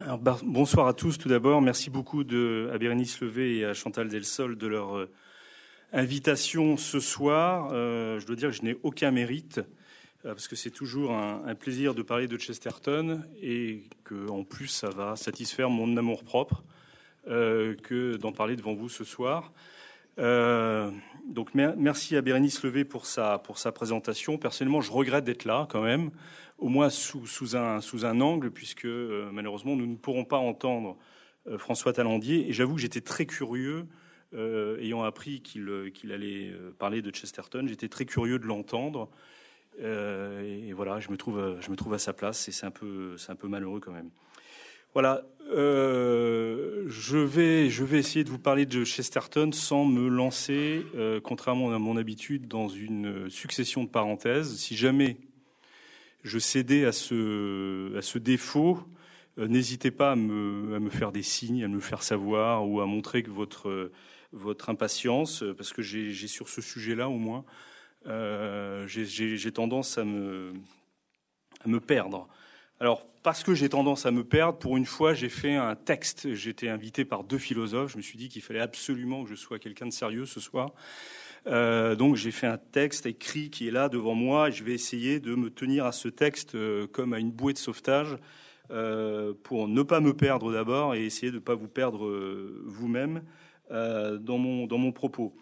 Bonsoir à tous tout d'abord. Merci beaucoup de, à Bérénice Levé et à Chantal Delsol de leur euh, invitation ce soir. Euh, je dois dire que je n'ai aucun mérite euh, parce que c'est toujours un, plaisir de parler de Chesterton et que en plus ça va satisfaire mon amour propre que d'en parler devant vous ce soir. donc merci à Bérénice Levé pour sa, pour sa présentation. Personnellement, je regrette d'être là quand même au moins sous, un, sous un angle, puisque euh, malheureusement nous ne pourrons pas entendre euh, François Talandier. Et j'avoue que j'étais très curieux, euh, ayant appris qu'il allait parler de Chesterton, j'étais très curieux de l'entendre. et voilà, je me, trouve, je me trouve à sa place et c'est un, peu, un peu malheureux quand même. Voilà, je, vais, je vais essayer de vous parler de Chesterton sans me lancer, contrairement à mon habitude, dans une succession de parenthèses. Si jamais je cédais à ce, défaut, euh, n'hésitez pas à me, faire des signes, à me faire savoir ou à montrer que votre, votre impatience, euh, parce que j'ai sur ce sujet-là au moins, euh, j'ai tendance à me, à me perdre. Alors, parce que j'ai tendance à me perdre, pour une fois, j'ai fait un texte. J'étais invité par deux philosophes. Je me suis dit qu'il fallait absolument que je sois quelqu'un de sérieux ce soir. Euh, donc j'ai fait un texte écrit qui est là devant moi. Et je vais essayer de me tenir à ce texte euh, comme à une bouée de sauvetage euh, pour ne pas me perdre d'abord et essayer de ne pas vous perdre vous-même dans, mon, dans mon propos.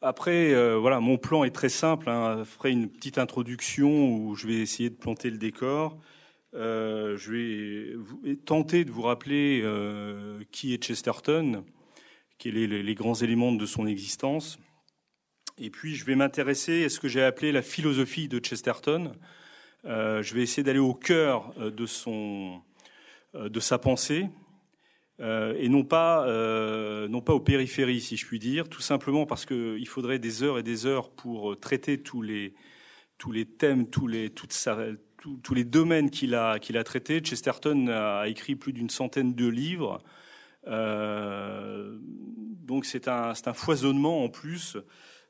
Après, voilà, mon plan est très simple. Hein. Je ferai une petite introduction où je vais essayer de planter le décor. je vais tenter de vous rappeler qui est Chesterton, quels sont les, grands éléments de son existence. Et puis, je vais m'intéresser à ce que j'ai appelé la philosophie de Chesterton. Euh, je vais essayer d'aller au cœur euh, euh, de sa pensée, et non pas, aux périphéries, si je puis dire, tout simplement parce qu'il faudrait des heures et des heures pour traiter tous les, thèmes, tous les, domaines qu'il a traités. Chesterton a écrit plus d'une centaine de livres. Euh, donc c'est un, foisonnement en plus.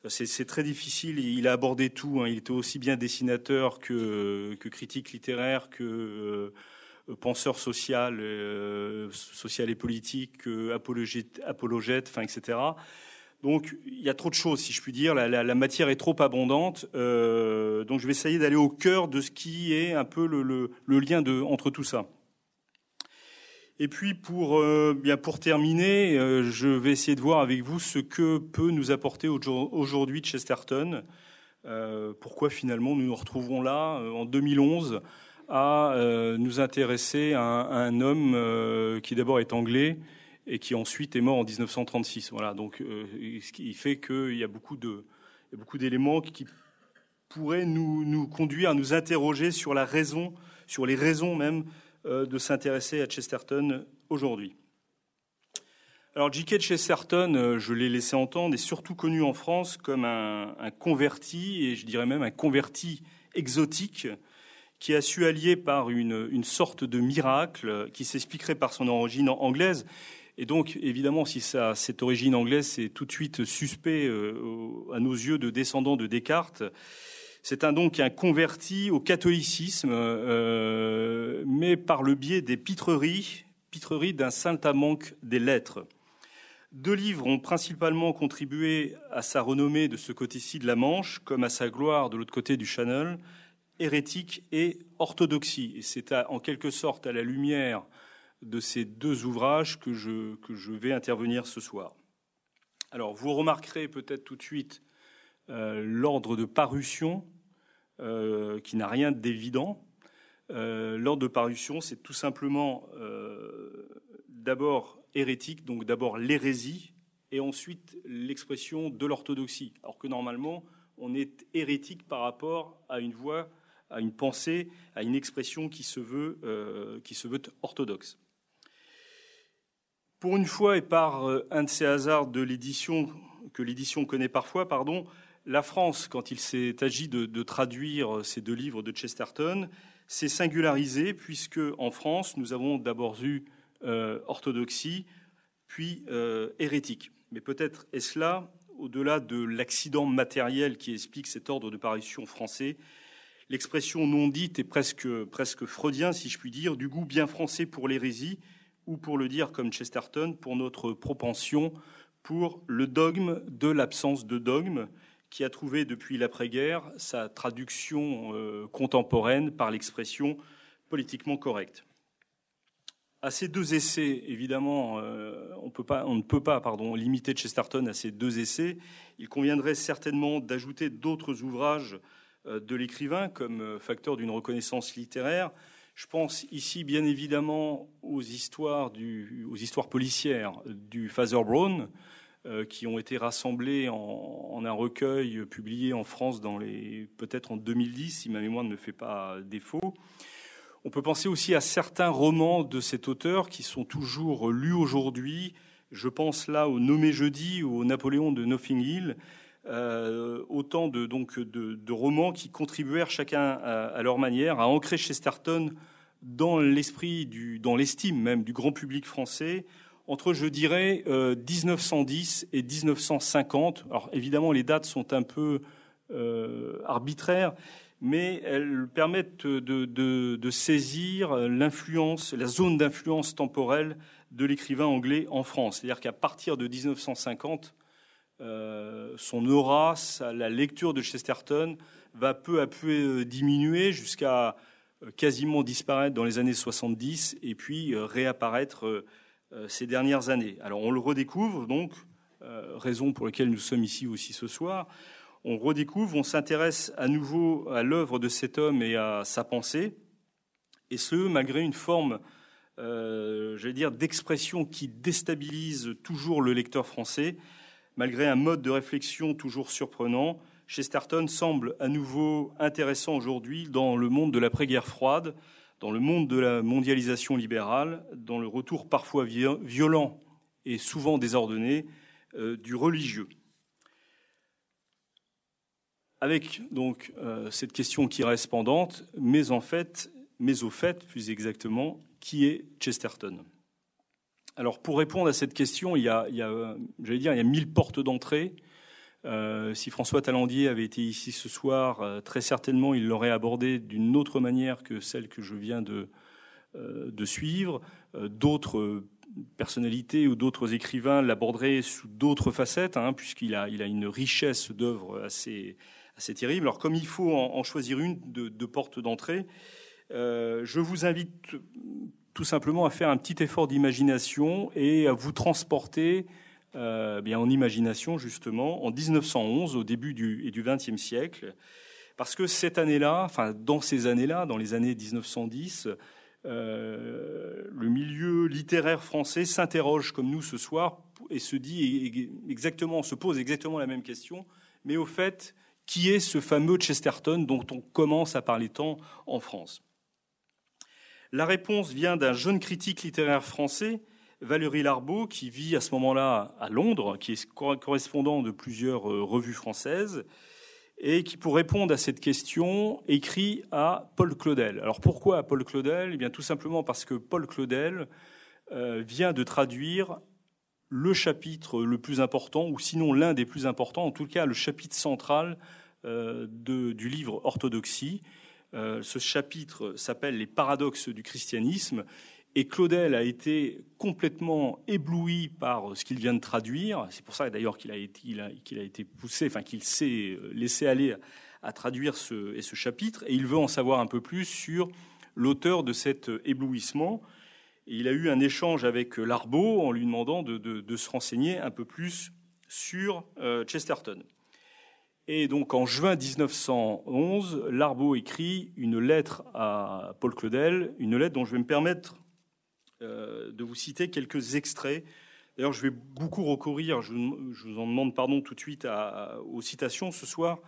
C'est très difficile. Il a abordé tout. Hein. Il était aussi bien dessinateur que, que critique littéraire, que euh, penseur social, euh, social et politique, que apologète, etc. Donc il y a trop de choses, si je puis dire. La, matière est trop abondante. Donc je vais essayer d'aller au cœur de ce qui est un peu le, lien entre tout ça. Et puis pour euh, bien pour terminer, euh, je vais essayer de voir avec vous ce que peut nous apporter aujourd'hui Chesterton. Euh, pourquoi finalement nous nous retrouvons là en 2011 à nous intéresser à un, homme qui d'abord est anglais et qui ensuite est mort en 1936. Voilà, donc ce qui fait qu'il y a beaucoup de beaucoup d'éléments qui pourraient nous, nous conduire à nous interroger sur la raison, sur les raisons même de s'intéresser à Chesterton aujourd'hui. Alors J.K. Chesterton, euh, je l'ai laissé entendre, est surtout connu en France comme un, converti, et je dirais même un converti exotique, qui a su allier par une, sorte de miracle qui s'expliquerait par son origine anglaise. Et donc, évidemment, si cette origine anglaise c'est tout de suite suspect euh, à nos yeux de descendants de Descartes, c'est un, donc un converti au catholicisme, euh, mais par le biais des pitreries, pitreries d'un saint amanque des lettres. Deux livres ont principalement contribué à sa renommée de ce côté-ci de la Manche, comme à sa gloire de l'autre côté du Channel, Hérétique et Orthodoxie. Et c'est en quelque sorte à la lumière de ces deux ouvrages que je, vais intervenir ce soir. Alors, vous remarquerez peut-être tout de suite l'ordre de parution euh, qui n'a rien d'évident. Euh, L'ordre de parution, c'est tout simplement euh, d'abord hérétique, donc d'abord l'hérésie, et ensuite l'expression de l'orthodoxie. Alors que normalement, on est hérétique par rapport à une voix, à une pensée, à une expression qui se veut, qui se veut orthodoxe. Pour une fois, et par un de ces hasards de l'édition que l'édition connaît parfois, pardon, la France, quand il s'est agi de, traduire ces deux livres de Chesterton, s'est singularisée puisque en France, nous avons d'abord eu euh, orthodoxie, puis euh, hérétique. Mais peut-être est-ce là, au-delà de l'accident matériel qui explique cet ordre de parution français, l'expression non dite est presque, presque freudien, si je puis dire, du goût bien français pour l'hérésie, ou pour le dire comme Chesterton, pour notre propension pour le dogme de l'absence de dogme, qui a trouvé depuis l'après-guerre sa traduction euh, contemporaine par l'expression politiquement correcte. À ces deux essais, évidemment, euh, on, ne peut pas limiter Chesterton à ces deux essais. Il conviendrait certainement d'ajouter d'autres ouvrages euh, de l'écrivain comme facteur d'une reconnaissance littéraire. Je pense ici bien évidemment aux histoires, aux histoires policières du Father Brown, qui ont été rassemblés en, un recueil publié en France peut-être en 2010, si ma mémoire ne me fait pas défaut. On peut penser aussi à certains romans de cet auteur qui sont toujours lus aujourd'hui. Je pense là au Nommé jeudi ou au Napoléon de Nothing Hill, euh, autant de, donc, de, romans qui contribuèrent chacun à, leur manière à ancrer Chesterton dans l'esprit, dans l'estime même du grand public français, entre, je dirais, 1910 euh, et 1950. Alors évidemment, les dates sont un peu euh, arbitraires, mais elles permettent de, saisir l'influence, la zone d'influence temporelle de l'écrivain anglais en France. C'est-à-dire qu'à partir de 1950, euh, son aura, la lecture de Chesterton va peu à peu diminuer jusqu'à quasiment disparaître dans les années 70 et puis réapparaître ces dernières années. Alors on le redécouvre donc, euh, raison pour laquelle nous sommes ici aussi ce soir. On redécouvre, on s'intéresse à nouveau à l'œuvre de cet homme et à sa pensée, et ce malgré une forme, euh, j'allais dire, d'expression qui déstabilise toujours le lecteur français, malgré un mode de réflexion toujours surprenant. Chesterton semble à nouveau intéressant aujourd'hui dans le monde de l'après-guerre froide, dans le monde de la mondialisation libérale, dans le retour parfois violent et souvent désordonné euh, du religieux. Avec donc euh, cette question qui reste pendante, mais en fait, mais au fait, plus exactement, qui est Chesterton? Alors pour répondre à cette question, il y a, il y a j'allais dire, il y a mille portes d'entrée euh, si François Talandier avait été ici ce soir, euh, très certainement il l'aurait abordé d'une autre manière que celle que je viens de, euh, suivre. d'autres personnalités ou d'autres écrivains l'aborderaient sous d'autres facettes, hein, puisqu'il a, il a une richesse d'œuvres assez, assez terrible. Alors comme il faut en, choisir une de, de porte d'entrée, je vous invite tout simplement à faire un petit effort d'imagination et à vous transporter euh, bien en imagination justement, en 1911, au début du, et du XXe siècle, parce que cette année-là, enfin dans ces années-là, dans les années 1910, euh, le milieu littéraire français s'interroge comme nous ce soir et se dit exactement, se pose exactement la même question, mais au fait, qui est ce fameux Chesterton dont on commence à parler tant en France? La réponse vient d'un jeune critique littéraire français Valérie Larbeau, qui vit à ce moment-là à Londres, qui est correspondant de plusieurs euh, revues françaises, et qui, pour répondre à cette question, écrit à Paul Claudel. Alors pourquoi à Paul Claudel? Eh bien, tout simplement parce que Paul Claudel euh, vient de traduire le chapitre le plus important, ou sinon l'un des plus importants, en tout cas le chapitre central euh, du livre Orthodoxie. ce chapitre s'appelle Les paradoxes du christianisme et Claudel a été complètement ébloui par ce qu'il vient de traduire. C'est pour ça d'ailleurs qu'il a, été poussé, qu'il s'est euh, laissé aller à, traduire ce, chapitre. Et il veut en savoir un peu plus sur l'auteur de cet éblouissement. Et il a eu un échange avec Larbeau en lui demandant de, se renseigner un peu plus sur euh, Chesterton. Et donc en juin 1911, Larbeau écrit une lettre à Paul Claudel, une lettre dont je vais me permettre euh, de vous citer quelques extraits. D'ailleurs, je vais beaucoup recourir, je, vous en demande pardon tout de suite aux citations ce soir,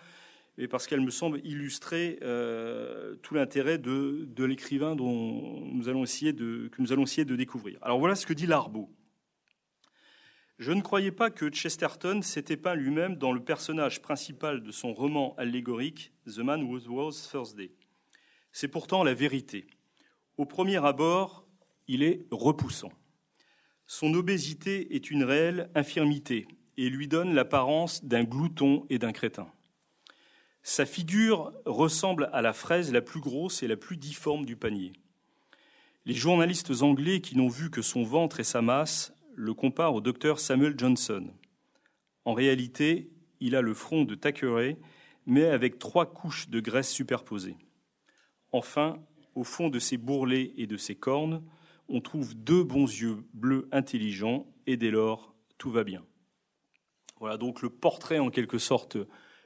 mais parce qu'elles me semblent illustrer euh, tout l'intérêt de, l'écrivain dont nous allons essayer que nous allons essayer de découvrir. Alors voilà ce que dit Larbeau. Je ne croyais pas que Chesterton s'était peint lui-même dans le personnage principal de son roman allégorique The Man Who Was Thursday. C'est pourtant la vérité. Au premier abord, il est repoussant. Son obésité est une réelle infirmité et lui donne l'apparence d'un glouton et d'un crétin. Sa figure ressemble à la fraise la plus grosse et la plus difforme du panier. Les journalistes anglais qui n'ont vu que son ventre et sa masse le comparent au docteur Samuel Johnson. En réalité, il a le front de Thackeray, mais avec trois couches de graisse superposées. Enfin, au fond de ses bourrelets et de ses cornes, on trouve deux bons yeux bleus intelligents, et dès lors, tout va bien. Voilà donc le portrait en quelque sorte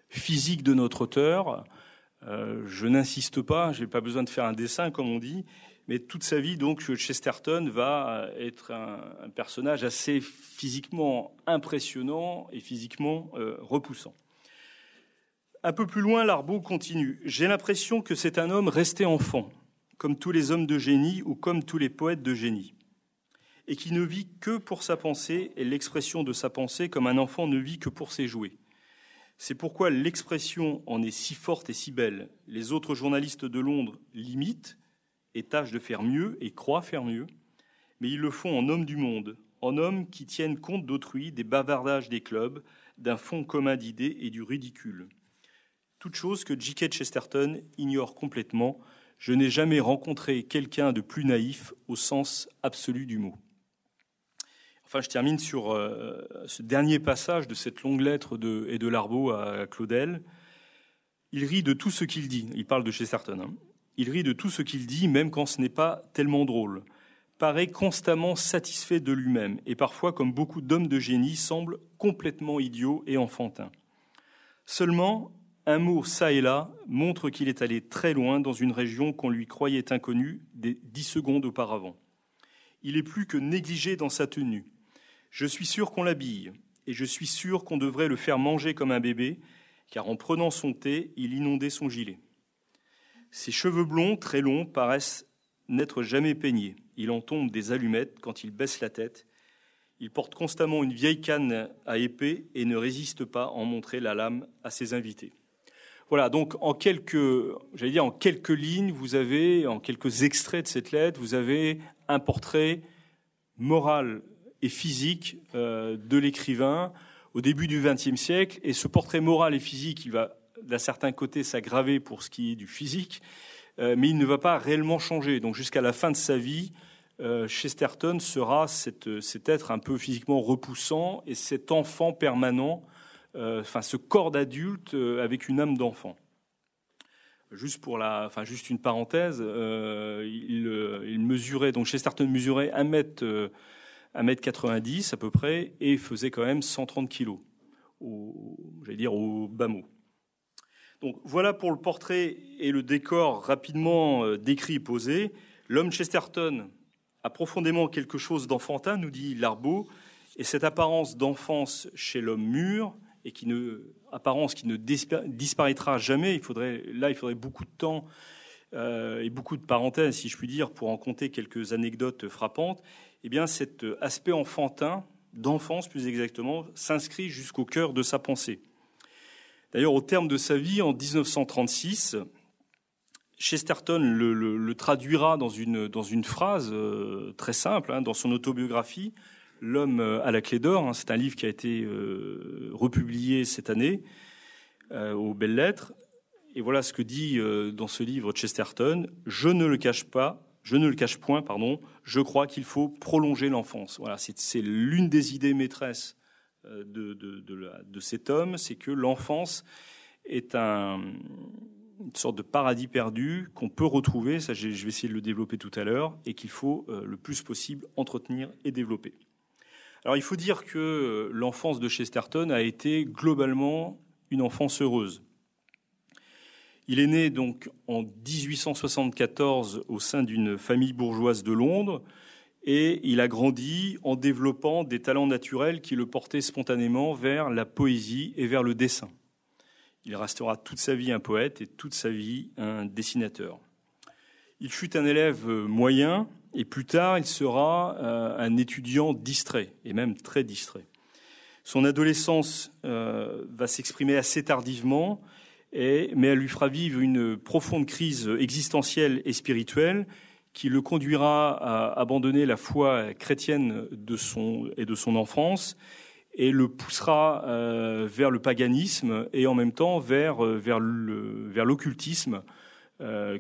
physique de notre auteur. Euh, je n'insiste pas, je n'ai pas besoin de faire un dessin comme on dit, mais toute sa vie, donc, Chesterton va être un, personnage assez physiquement impressionnant et physiquement euh, repoussant. Un peu plus loin, Larbeau continue. J'ai l'impression que c'est un homme resté enfant, comme tous les hommes de génie ou comme tous les poètes de génie, et qui ne vit que pour sa pensée et l'expression de sa pensée comme un enfant ne vit que pour ses jouets. C'est pourquoi l'expression en est si forte et si belle. Les autres journalistes de Londres l'imitent et tâchent de faire mieux et croient faire mieux, mais ils le font en homme du monde, en homme qui tiennent compte d'autrui, des bavardages des clubs, d'un fond commun d'idées et du ridicule. Toute chose que J.K. Chesterton ignore complètement. Je n'ai jamais rencontré quelqu'un de plus naïf au sens absolu du mot. Enfin, je termine sur euh, ce dernier passage de cette longue lettre de, et de Larbeau à Claudel. Il rit de tout ce qu'il dit. Il parle de Chesterton. Hein. Il rit de tout ce qu'il dit, même quand ce n'est pas tellement drôle. Paraît constamment satisfait de lui-même, et parfois, comme beaucoup d'hommes de génie, semble complètement idiot et enfantin. Seulement, un mot ça et là montre qu'il est allé très loin dans une région qu'on lui croyait inconnue des dix secondes auparavant. Il est plus que négligé dans sa tenue. Je suis sûr qu'on l'habille, et je suis sûr qu'on devrait le faire manger comme un bébé, car en prenant son thé, il inondait son gilet. Ses cheveux blonds, très longs, paraissent n'être jamais peignés. Il en tombe des allumettes quand il baisse la tête. Il porte constamment une vieille canne à épée et ne résiste pas à en montrer la lame à ses invités. Voilà, donc en quelques, j'allais dire en quelques lignes, vous avez, en quelques extraits de cette lettre, vous avez un portrait moral et physique euh, de l'écrivain au début du XXe siècle. Et ce portrait moral et physique, il va d'un certain côté s'aggraver pour ce qui est du physique, euh, mais il ne va pas réellement changer. Donc jusqu'à la fin de sa vie, euh, Chesterton sera cet être un peu physiquement repoussant et cet enfant permanent, enfin ce corps d'adulte avec une âme d'enfant. Juste pour la, enfin juste une parenthèse, il, mesurait donc Chesterton mesurait 1 mètre, 1 mètre 90 à peu près et faisait quand même 130 kilos, j'allais dire au bas mot. Donc voilà pour le portrait et le décor rapidement euh, décrit et posé. L'homme Chesterton a profondément quelque chose d'enfantin, nous dit Larbeau, et cette apparence d'enfance chez l'homme mûr, et qui ne, apparence qui ne disparaîtra jamais, là il faudrait beaucoup de temps euh, et beaucoup de parenthèses, si je puis dire, pour en compter quelques anecdotes frappantes, eh bien cet aspect enfantin, d'enfance plus exactement, s'inscrit jusqu'au cœur de sa pensée. D'ailleurs, au terme de sa vie, en 1936, Chesterton le, traduira dans une, dans une phrase euh, très simple, hein, dans son autobiographie, L'homme à la clé d'or. Hein, c'est un livre qui a été euh, republié cette année euh, aux belles lettres. Et voilà ce que dit dans ce livre Chesterton Je ne le cache pas, je ne le cache point, pardon. Je crois qu'il faut prolonger l'enfance. Voilà, c'est l'une des idées maîtresses euh, de, cet homme, c'est que l'enfance est un, une sorte de paradis perdu qu'on peut retrouver, ça je vais essayer de le développer tout à l'heure, et qu'il faut euh, le plus possible entretenir et développer. Il faut dire que euh, l'enfance de Chesterton a été globalement une enfance heureuse. Il est né en 1874 au sein d'une famille bourgeoise de Londres et il a grandi en développant des talents naturels qui le portaient spontanément vers la poésie et vers le dessin. Il restera toute sa vie un poète et toute sa vie un dessinateur. Il fut un élève moyen et plus tard il sera euh, un étudiant distrait et même très distrait. Son adolescence euh, va s'exprimer assez tardivement, mais elle lui fera vivre une profonde crise existentielle et spirituelle qui le conduira à abandonner la foi chrétienne de son, et de son enfance et le poussera euh, vers le paganisme et en même temps vers, vers, vers l'occultisme euh,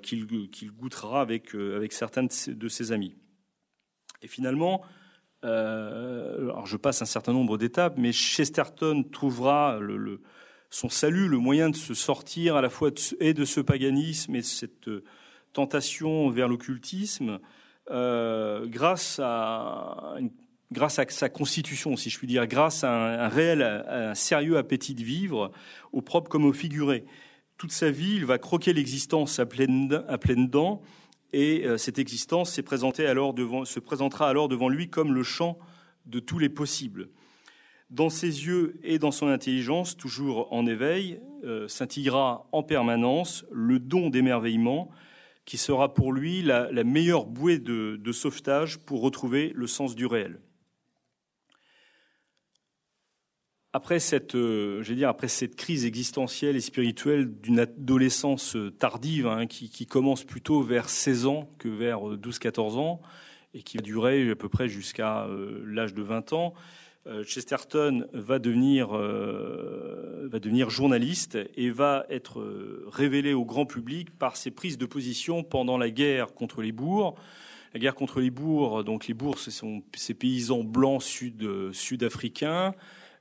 qu'il, qu'il goûtera avec, avec certains de ses, amis. Et finalement, alors je passe un certain nombre d'étapes, mais Chesterton trouvera son salut, le moyen de se sortir à la fois de, et de ce paganisme et de cette tentation vers l'occultisme, grâce à grâce à sa constitution, si je puis dire, grâce à un, réel, un sérieux appétit de vivre, au propre comme au figuré. Toute sa vie, il va croquer l'existence à pleines, à dents, et euh, cette existence se présentera alors devant lui comme le champ de tous les possibles. Dans ses yeux et dans son intelligence, toujours en éveil, euh, en permanence le don d'émerveillement qui sera pour lui la, meilleure bouée de sauvetage pour retrouver le sens du réel. Après cette, euh, dire, après cette crise existentielle et spirituelle d'une adolescence euh, tardive, hein, qui, commence plutôt vers 16 ans que vers 12-14 euh, ans, et qui va durer à peu près jusqu'à l'âge de 20 ans, Chesterton va devenir, va devenir journaliste et va être révélé au grand public par ses prises de position pendant la guerre contre les bourgs. La guerre contre les bourgs, donc les bourgs, ce sont ces paysans blancs sud, sud-africains,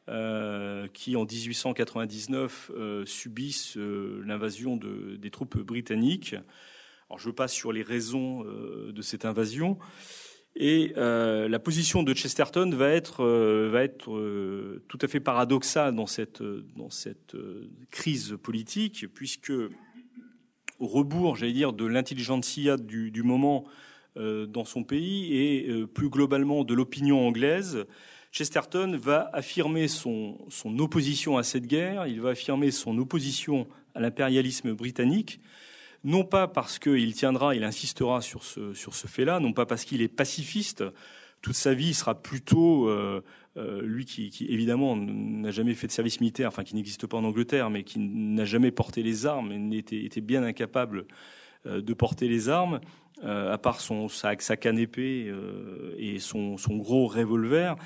euh, qui en 1899 euh, subissent euh, l'invasion de, des troupes britanniques. Alors je passe sur les raisons de cette invasion. Et la position de Chesterton va être, va être tout à fait paradoxale dans cette, dans cette crise politique, puisque au rebours, j'allais dire, de l'intelligentsia du, du moment dans son pays et plus globalement de l'opinion anglaise, Chesterton va affirmer son, opposition à cette guerre, il va affirmer son opposition à l'impérialisme britannique, non pas parce qu'il tiendra, il insistera sur ce, sur ce fait-là, non pas parce qu'il est pacifiste, toute sa vie sera plutôt, euh, euh, lui qui, évidemment n'a jamais fait de service militaire, enfin qui n'existe pas en Angleterre, mais qui n'a jamais porté les armes et était, était bien incapable euh, de porter les armes, à part son, sa, sa canne épée et son, son gros revolver.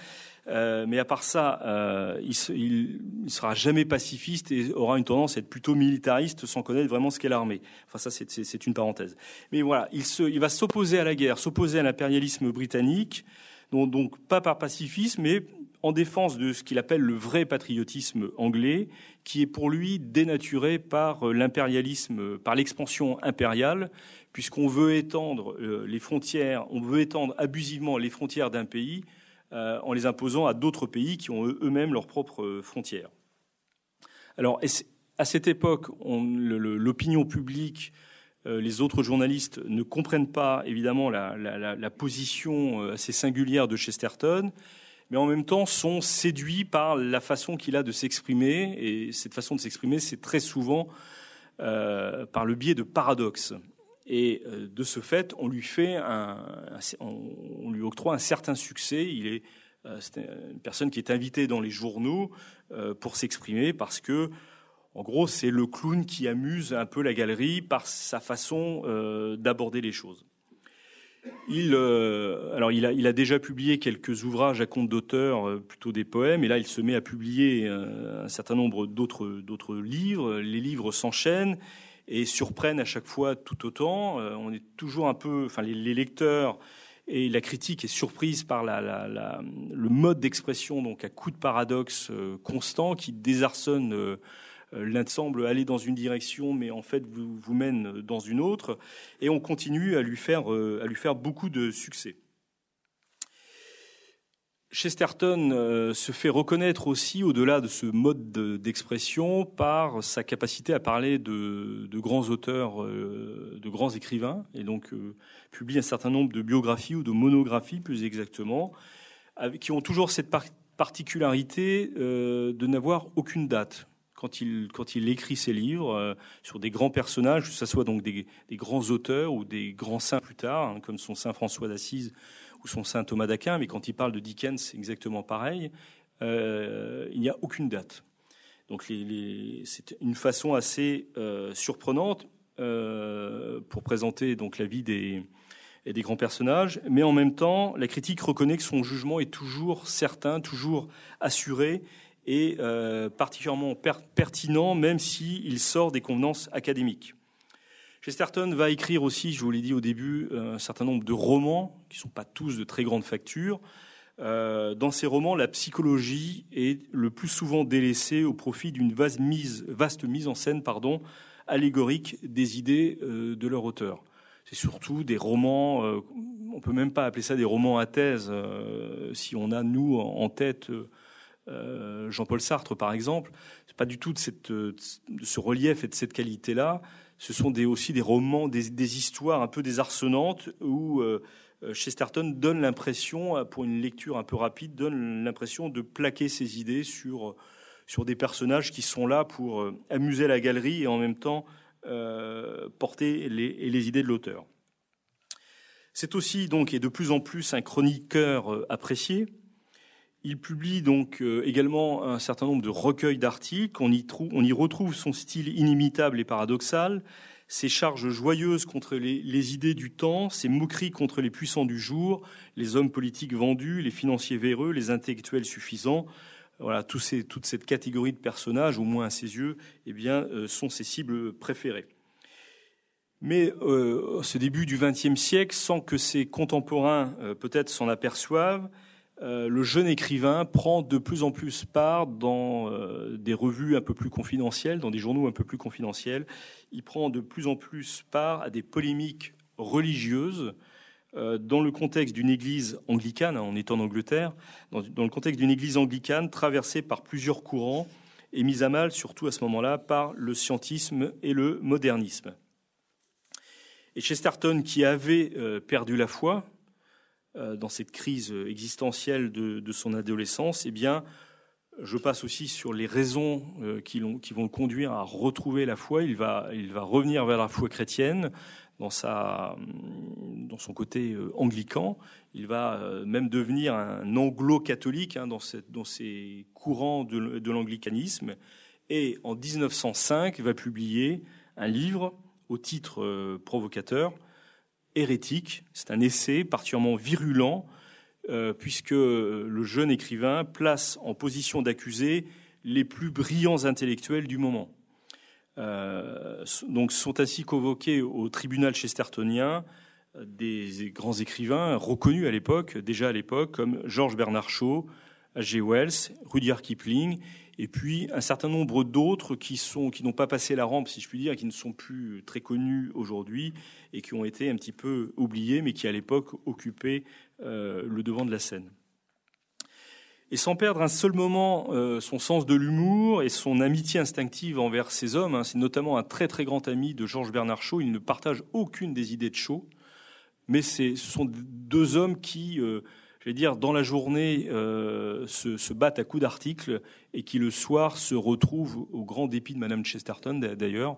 Euh, mais à part ça, euh, il, il, sera jamais pacifiste et aura une tendance à être plutôt militariste sans connaître vraiment ce qu'est l'armée. Enfin, ça, c'est une parenthèse. Mais voilà, il, il va s'opposer à la guerre, s'opposer à l'impérialisme britannique, donc, pas par pacifisme, mais en défense de ce qu'il appelle le vrai patriotisme anglais, qui est pour lui dénaturé par euh, l'impérialisme, par l'expansion impériale, puisqu'on veut étendre les frontières, on veut étendre abusivement les frontières d'un pays en les imposant à d'autres pays qui ont eux-mêmes leurs propres frontières. Alors, à cette époque, l'opinion publique, euh, les autres journalistes ne comprennent pas évidemment la, position euh, assez singulière de Chesterton, mais en même temps sont séduits par la façon qu'il a de s'exprimer. Et cette façon de s'exprimer, c'est très souvent par le biais de paradoxes. Et euh, de ce fait, on lui fait un, on lui octroie un certain succès. Il est, euh, une personne qui est invitée dans les journaux euh, pour s'exprimer parce que, en gros, c'est le clown qui amuse un peu la galerie par sa façon d'aborder les choses. Il, alors il a, déjà publié quelques ouvrages à compte d'auteur, plutôt des poèmes, et là il se met à publier un certain nombre d'autres livres. Les livres s'enchaînent et surprennent à chaque fois tout autant. Euh, on est toujours un peu, enfin les, lecteurs et la critique est surprise par le mode d'expression, donc à coup de paradoxe euh, constant qui désarçonne. Euh, L'un semble aller dans une direction, mais en fait vous, vous mène dans une autre, et on continue à lui faire, à lui faire beaucoup de succès. Chesterton euh, se fait reconnaître aussi, au-delà de ce mode d'expression, par sa capacité à parler de, grands auteurs, euh, de grands écrivains, et donc euh, publie un certain nombre de biographies ou de monographies, plus exactement, qui ont toujours cette particularité de n'avoir aucune date. Quand il, écrit ses livres sur des grands personnages, que ce soit donc des, grands auteurs ou des grands saints plus tard, hein, comme son Saint François d'Assise son saint Thomas d'Aquin, mais quand il parle de Dickens, c'est exactement pareil. Euh, il n'y a aucune date. Donc c'est une façon assez euh, surprenante euh, pour présenter donc la vie des, des grands personnages, mais en même temps, la critique reconnaît que son jugement est toujours certain, toujours assuré et particulièrement pertinent, même s'il sort des convenances académiques. Chesterton va écrire aussi, je vous l'ai dit au début, un certain nombre de romans, qui ne sont pas tous de très grande facture. Euh, dans ces romans, la psychologie est le plus souvent délaissée au profit d'une vaste mise, vaste mise en scène pardon, allégorique des idées euh, de leur auteur. C'est surtout des romans, euh, on peut même pas appeler ça des romans à thèse, si on a, nous, en tête Jean-Paul Sartre, par exemple. C'est pas du tout de ce relief et de cette qualité-là ce sont aussi des romans, des, histoires un peu désarçonnantes où euh, Chesterton donne l'impression, pour une lecture un peu rapide, donne l'impression de plaquer ses idées sur, sur des personnages qui sont là pour euh, amuser la galerie et en même temps euh, porter les, les, idées de l'auteur. C'est aussi donc et de plus en plus un chroniqueur apprécié. Il publie donc également un certain nombre de recueils d'articles. On y, retrouve son style inimitable et paradoxal, ses charges joyeuses contre les, idées du temps, ses moqueries contre les puissants du jour, les hommes politiques vendus, les financiers véreux, les intellectuels suffisants. Voilà, toute cette catégorie de personnages, au moins à ses yeux, eh bien, euh, sont ses cibles préférées. Mais euh, ce début du XXe siècle, sans que ses contemporains euh, peut-être s'en aperçoivent, euh, le jeune écrivain prend de plus en plus part dans euh, des revues un peu plus confidentielles, dans des journaux un peu plus confidentiels. Il prend de plus en plus part à des polémiques religieuses euh, dans le contexte d'une église anglicane, hein, on est en Angleterre, dans, le contexte d'une église anglicane traversée par plusieurs courants et mise à mal, surtout à ce moment-là, par le scientisme et le modernisme. Et Chesterton, qui avait perdu la foi, dans cette crise existentielle de, son adolescence, eh bien, je passe aussi sur les raisons euh, qui, vont le conduire à retrouver la foi. Il va, revenir vers la foi chrétienne dans, son côté euh, anglican. Il va même devenir un anglo-catholique hein, dans, cette, ces courants de, de l'anglicanisme. Et en 1905, il va publier un livre au titre provocateur hérétique. C'est un essai particulièrement virulent, euh, puisque le jeune écrivain place en position d'accusé les plus brillants intellectuels du moment. Euh, donc sont ainsi convoqués au tribunal chestertonien des grands écrivains reconnus à l'époque, déjà à l'époque, comme George Bernard Shaw, H.G. Wells, Rudyard Kipling, et puis un certain nombre d'autres qui sont qui n'ont pas passé la rampe, si je puis dire, qui ne sont plus très connus aujourd'hui et qui ont été un petit peu oubliés, mais qui à l'époque occupaient euh, le devant de la scène. Et sans perdre un seul moment euh, son sens de l'humour et son amitié instinctive envers ces hommes, hein, c'est notamment un très très grand ami de Georges Bernard Shaw. Il ne partage aucune des idées de Shaw, mais ce sont deux hommes qui euh, je dire, dans la journée, euh, se, battent à coups d'articles et qui le soir se retrouvent, au grand dépit de Madame Chesterton d'ailleurs,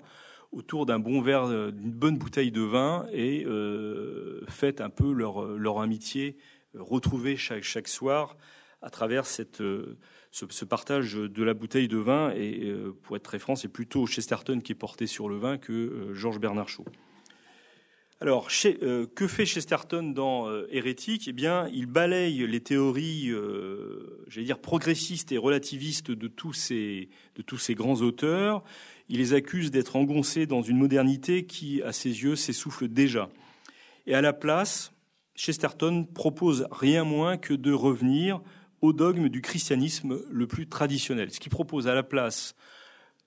autour d'un bon verre, euh, d'une bonne bouteille de vin et euh, fêtent un peu leur, amitié retrouvée chaque, soir à travers ce, partage de la bouteille de vin. Et pour être très franc, c'est plutôt Chesterton qui est porté sur le vin que Georges Bernard Shaw. Alors, euh, que fait Chesterton dans euh, Hérétique? Eh bien, il balaye les théories, euh, j'allais dire, progressistes et relativistes de tous, ces, de tous ces grands auteurs. Il les accuse d'être engoncés dans une modernité qui, à ses yeux, s'essouffle déjà. Et à la place, Chesterton propose rien moins que de revenir au dogme du christianisme le plus traditionnel. Ce qu'il propose à la place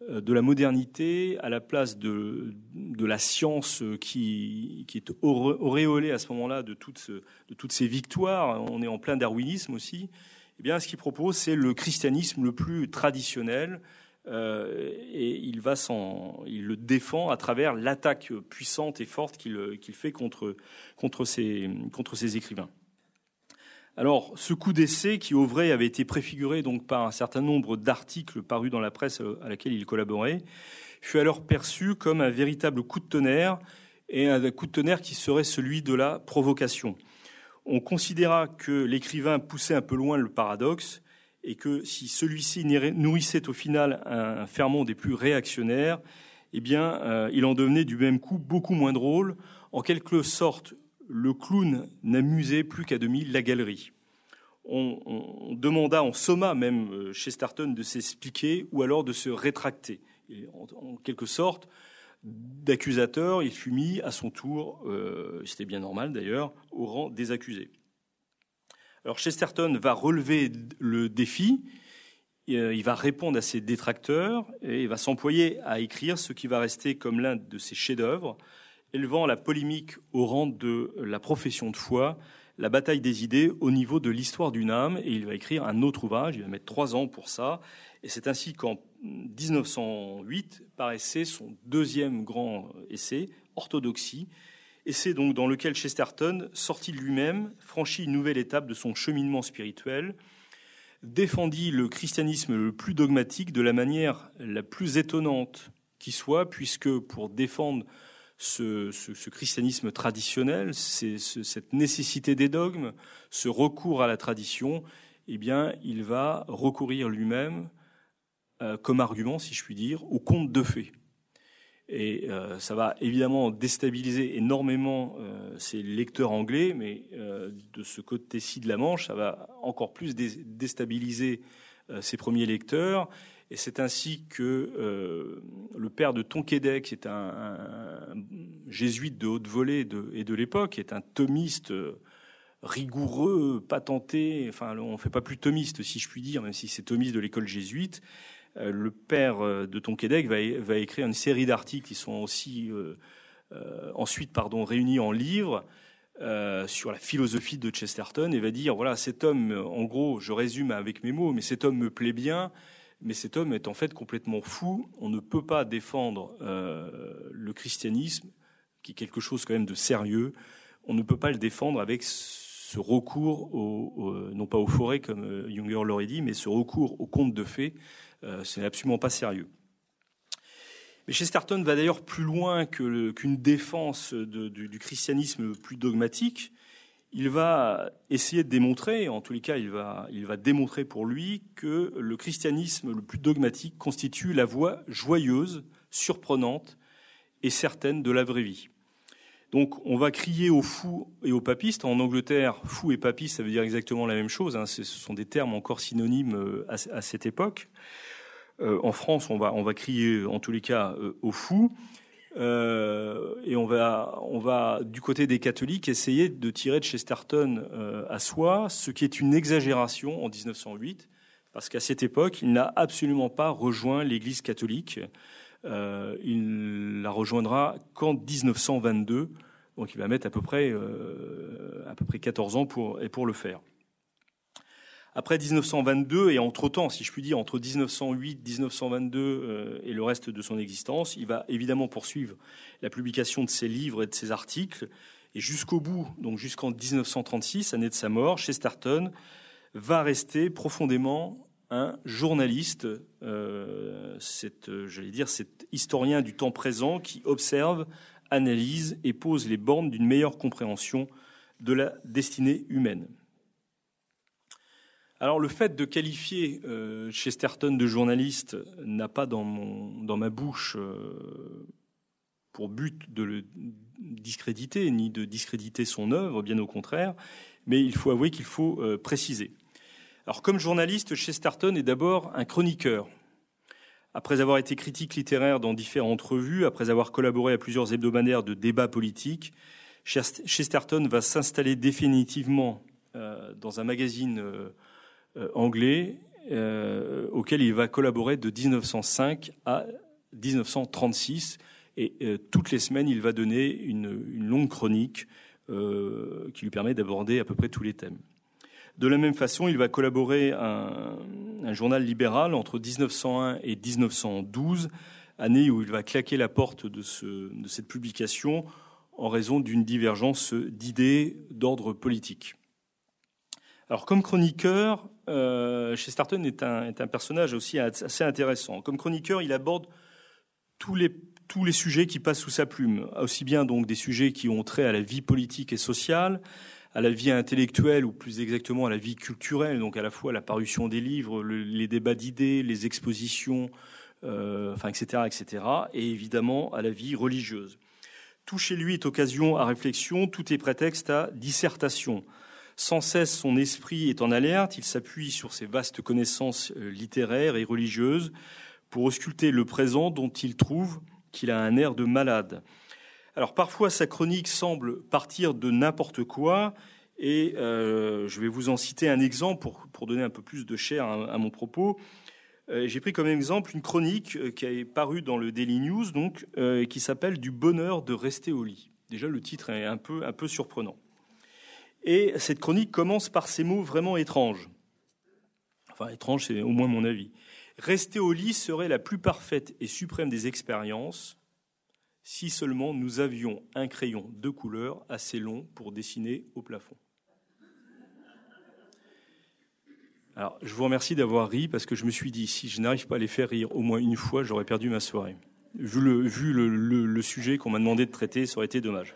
de la modernité à la place de, de la science qui, qui, est auréolée à ce moment-là de toutes, de toutes ces victoires, on est en plein darwinisme aussi, eh bien, ce qu'il propose, c'est le christianisme le plus traditionnel, euh, et il, va il le défend à travers l'attaque puissante et forte qu'il fait contre, contre, contre ses écrivains. Alors, ce coup d'essai, qui au vrai avait été préfiguré donc par un certain nombre d'articles parus dans la presse à laquelle il collaborait, fut alors perçu comme un véritable coup de tonnerre et un coup de tonnerre qui serait celui de la provocation. On considéra que l'écrivain poussait un peu loin le paradoxe et que si celui-ci nourrissait au final un ferment des plus réactionnaires, eh bien, euh, il en devenait du même coup beaucoup moins drôle. En quelque sorte, le clown n'amusait plus qu'à demi la galerie. On, demanda, on somma même Chesterton de s'expliquer ou alors de se rétracter. en, quelque sorte, d'accusateur, il fut mis à son tour, c'était bien normal d'ailleurs, au rang des accusés. Alors Chesterton va relever le défi, euh, il va répondre à ses détracteurs et il va s'employer à écrire ce qui va rester comme l'un de ses chefs-d'œuvre, élevant la polémique au rang de la profession de foi, la bataille des idées au niveau de l'histoire d'une âme. Et il va écrire un autre ouvrage, il va mettre trois ans pour ça. Et c'est ainsi qu'en 1908 paraissait son deuxième grand essai, Orthodoxie, essai dans lequel Chesterton, sorti de lui-même, franchit une nouvelle étape de son cheminement spirituel, défendit le christianisme le plus dogmatique de la manière la plus étonnante qui soit, puisque pour défendre ce, christianisme traditionnel, cette nécessité des dogmes, ce recours à la tradition, eh bien, il va recourir lui-même, euh, comme argument, si je puis dire, au conte de fées. Et euh, ça va évidemment déstabiliser énormément euh, ces lecteurs anglais, mais euh, de ce côté-ci de la Manche, ça va encore plus déstabiliser ces premiers lecteurs. Et c'est ainsi que le père de Tonquédec, qui est un, jésuite de haute volée et de l'époque, est un thomiste rigoureux, patenté, enfin on ne fait pas plus thomiste si je puis dire, même si c'est thomiste de l'école jésuite, euh, le père euh, de Tonquédec va, écrire une série d'articles qui sont aussi euh, ensuite réunis en livres sur la philosophie de Chesterton et va dire voilà cet homme en gros je résume avec mes mots mais cet homme me plaît bien mais cet homme est en fait complètement fou on ne peut pas défendre le christianisme qui est quelque chose quand même de sérieux on ne peut pas le défendre avec ce recours au, non pas aux forêts comme Junger l'aurait dit mais ce recours aux contes de fées euh, ce n'est absolument pas sérieux. Mais Chesterton va d'ailleurs plus loin qu'une défense du, christianisme plus dogmatique. Il va essayer de démontrer, en tous les cas, il va, démontrer pour lui que le christianisme le plus dogmatique constitue la voie joyeuse, surprenante et certaine de la vraie vie. Donc on va crier aux fous et aux papistes. En Angleterre, fou et papiste, ça veut dire exactement la même chose. Hein. Ce sont des termes encore synonymes euh, à cette époque. Euh, en France, on va, crier, en tous les cas, euh, au fou. Euh, et on va, on va, du côté des catholiques, essayer de tirer de Chesterton à soi ce qui est une exagération en 1908, parce qu'à cette époque, il n'a absolument pas rejoint l'Église catholique. il la rejoindra qu'en 1922, donc il va mettre à peu près, à peu près 14 ans pour, pour le faire. Après 1922, et entre-temps, si je puis dire, entre 1908, 1922 euh, et le reste de son existence, il va évidemment poursuivre la publication de ses livres et de ses articles. Et jusqu'au bout, donc jusqu'en 1936, année de sa mort, Chesterton va rester profondément un journaliste, euh, j'allais dire, cet historien du temps présent qui observe, analyse et pose les bornes d'une meilleure compréhension de la destinée humaine. Alors le fait de qualifier euh, Chesterton de journaliste n'a pas dans, ma bouche euh, pour but de le discréditer, ni de discréditer son œuvre, bien au contraire, mais il faut avouer qu'il faut euh, préciser. Alors comme journaliste, Chesterton est d'abord un chroniqueur. Après avoir été critique littéraire dans différentes revues, après avoir collaboré à plusieurs hebdomadaires de débats politiques, Chesterton va s'installer définitivement dans un magazine anglais euh, auquel il va collaborer de 1905 à 1936. Et euh, toutes les semaines, il va donner une, longue chronique qui lui permet d'aborder à peu près tous les thèmes. De la même façon, il va collaborer à un, journal libéral entre 1901 et 1912, année où il va claquer la porte de cette publication en raison d'une divergence d'idées d'ordre politique. Alors, comme chroniqueur, euh, Chesterton est un, est un, personnage aussi assez intéressant. Comme chroniqueur, il aborde tous les, sujets qui passent sous sa plume, aussi bien donc des sujets qui ont trait à la vie politique et sociale, à la vie intellectuelle ou plus exactement à la vie culturelle, donc à la fois la parution des livres, les débats d'idées, les expositions, euh, etc., etc., et évidemment à la vie religieuse. Tout chez lui est occasion à réflexion, tout est prétexte à dissertation. Sans cesse, son esprit est en alerte, il s'appuie sur ses vastes connaissances euh, littéraires et religieuses pour ausculter le présent dont il trouve qu'il a un air de malade. Alors parfois, sa chronique semble partir de n'importe quoi, et euh, je vais vous en citer un exemple pour, donner un peu plus de chair à, mon propos. Euh, j'ai pris comme exemple une chronique qui est parue dans le Daily News, donc, qui s'appelle Du bonheur de rester au lit. Déjà, le titre est un peu, un peu surprenant. Et cette chronique commence par ces mots vraiment étranges. Enfin, étrange, c'est au moins mon avis. Rester au lit serait la plus parfaite et suprême des expériences si seulement nous avions un crayon de couleur assez long pour dessiner au plafond. Alors, je vous remercie d'avoir ri parce que je me suis dit, si je n'arrive pas à les faire rire au moins une fois, j'aurais perdu ma soirée. Vu le, le sujet qu'on m'a demandé de traiter, ça aurait été dommage.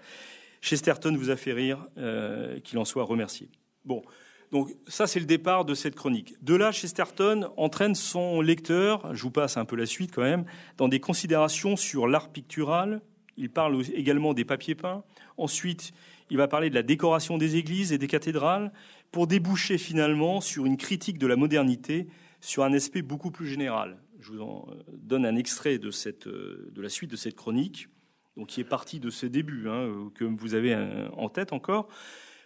Chesterton vous a fait rire, euh, qu'il en soit remercié. Bon, donc ça c'est le départ de cette chronique. De là, Chesterton entraîne son lecteur, je vous passe un peu la suite quand même, dans des considérations sur l'art pictural. Il parle également des papiers peints. Ensuite, il va parler de la décoration des églises et des cathédrales, pour déboucher finalement sur une critique de la modernité, sur un aspect beaucoup plus général. Je vous en donne un extrait de, cette, de la suite de cette chronique donc qui est parti de ce début, hein, euh, que vous avez euh, en tête encore.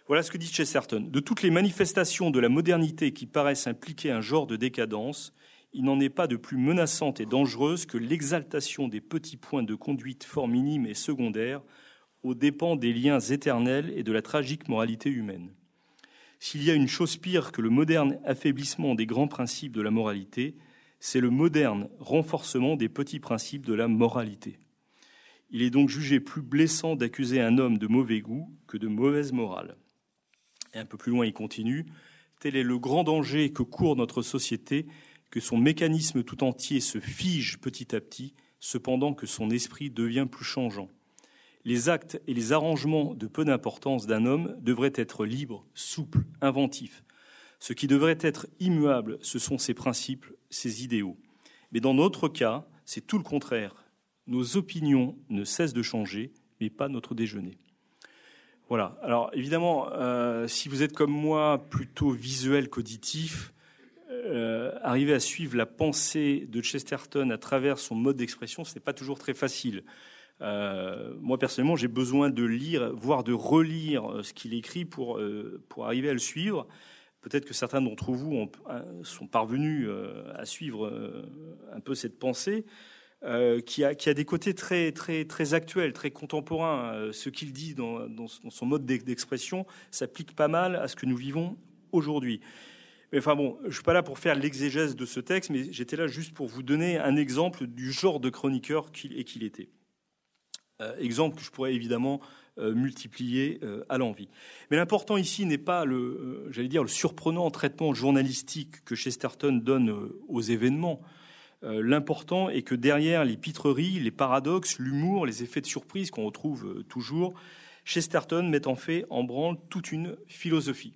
Voilà ce que dit Chesterton. De toutes les manifestations de la modernité qui paraissent impliquer un genre de décadence, il n'en est pas de plus menaçante et dangereuse que l'exaltation des petits points de conduite fort minimes et secondaires aux dépens des liens éternels et de la tragique moralité humaine. S'il y a une chose pire que le moderne affaiblissement des grands principes de la moralité, c'est le moderne renforcement des petits principes de la moralité. Il est donc jugé plus blessant d'accuser un homme de mauvais goût que de mauvaise morale. Et un peu plus loin, il continue Tel est le grand danger que court notre société, que son mécanisme tout entier se fige petit à petit, cependant que son esprit devient plus changeant. Les actes et les arrangements de peu d'importance d'un homme devraient être libres, souples, inventifs. Ce qui devrait être immuable, ce sont ses principes, ses idéaux. Mais dans notre cas, c'est tout le contraire nos opinions ne cessent de changer, mais pas notre déjeuner. Voilà. Alors évidemment, euh, si vous êtes comme moi plutôt visuel qu'auditif, euh, arriver à suivre la pensée de Chesterton à travers son mode d'expression, ce n'est pas toujours très facile. Euh, moi personnellement, j'ai besoin de lire, voire de relire ce qu'il écrit pour pour arriver à le suivre. Peut-être que certains d'entre vous sont parvenus à suivre un peu cette pensée. Euh, qui, a, des côtés très, très, très actuels, très contemporains. Euh, ce qu'il dit dans, son mode d'expression s'applique pas mal à ce que nous vivons aujourd'hui. Enfin bon, je suis pas là pour faire l'exégèse de ce texte, mais j'étais là juste pour vous donner un exemple du genre de chroniqueur qu'il était. Euh, exemple que je pourrais évidemment multiplier à l'envie. Mais l'important ici n'est pas le, j'allais dire, le surprenant traitement journalistique que Chesterton donne aux événements. Euh, l'important est que derrière les pitreries, les paradoxes, l'humour, les effets de surprise qu'on retrouve euh, toujours, Chesterton met en fait en branle toute une philosophie.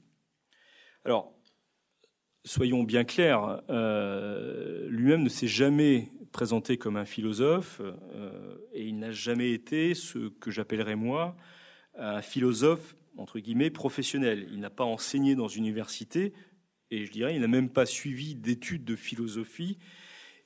Alors, soyons bien clairs, euh, lui-même ne s'est jamais présenté comme un philosophe et il n'a jamais été ce que j'appellerais moi un philosophe entre guillemets professionnel. Il n'a pas enseigné dans une université et je dirais il n'a même pas suivi d'études de philosophie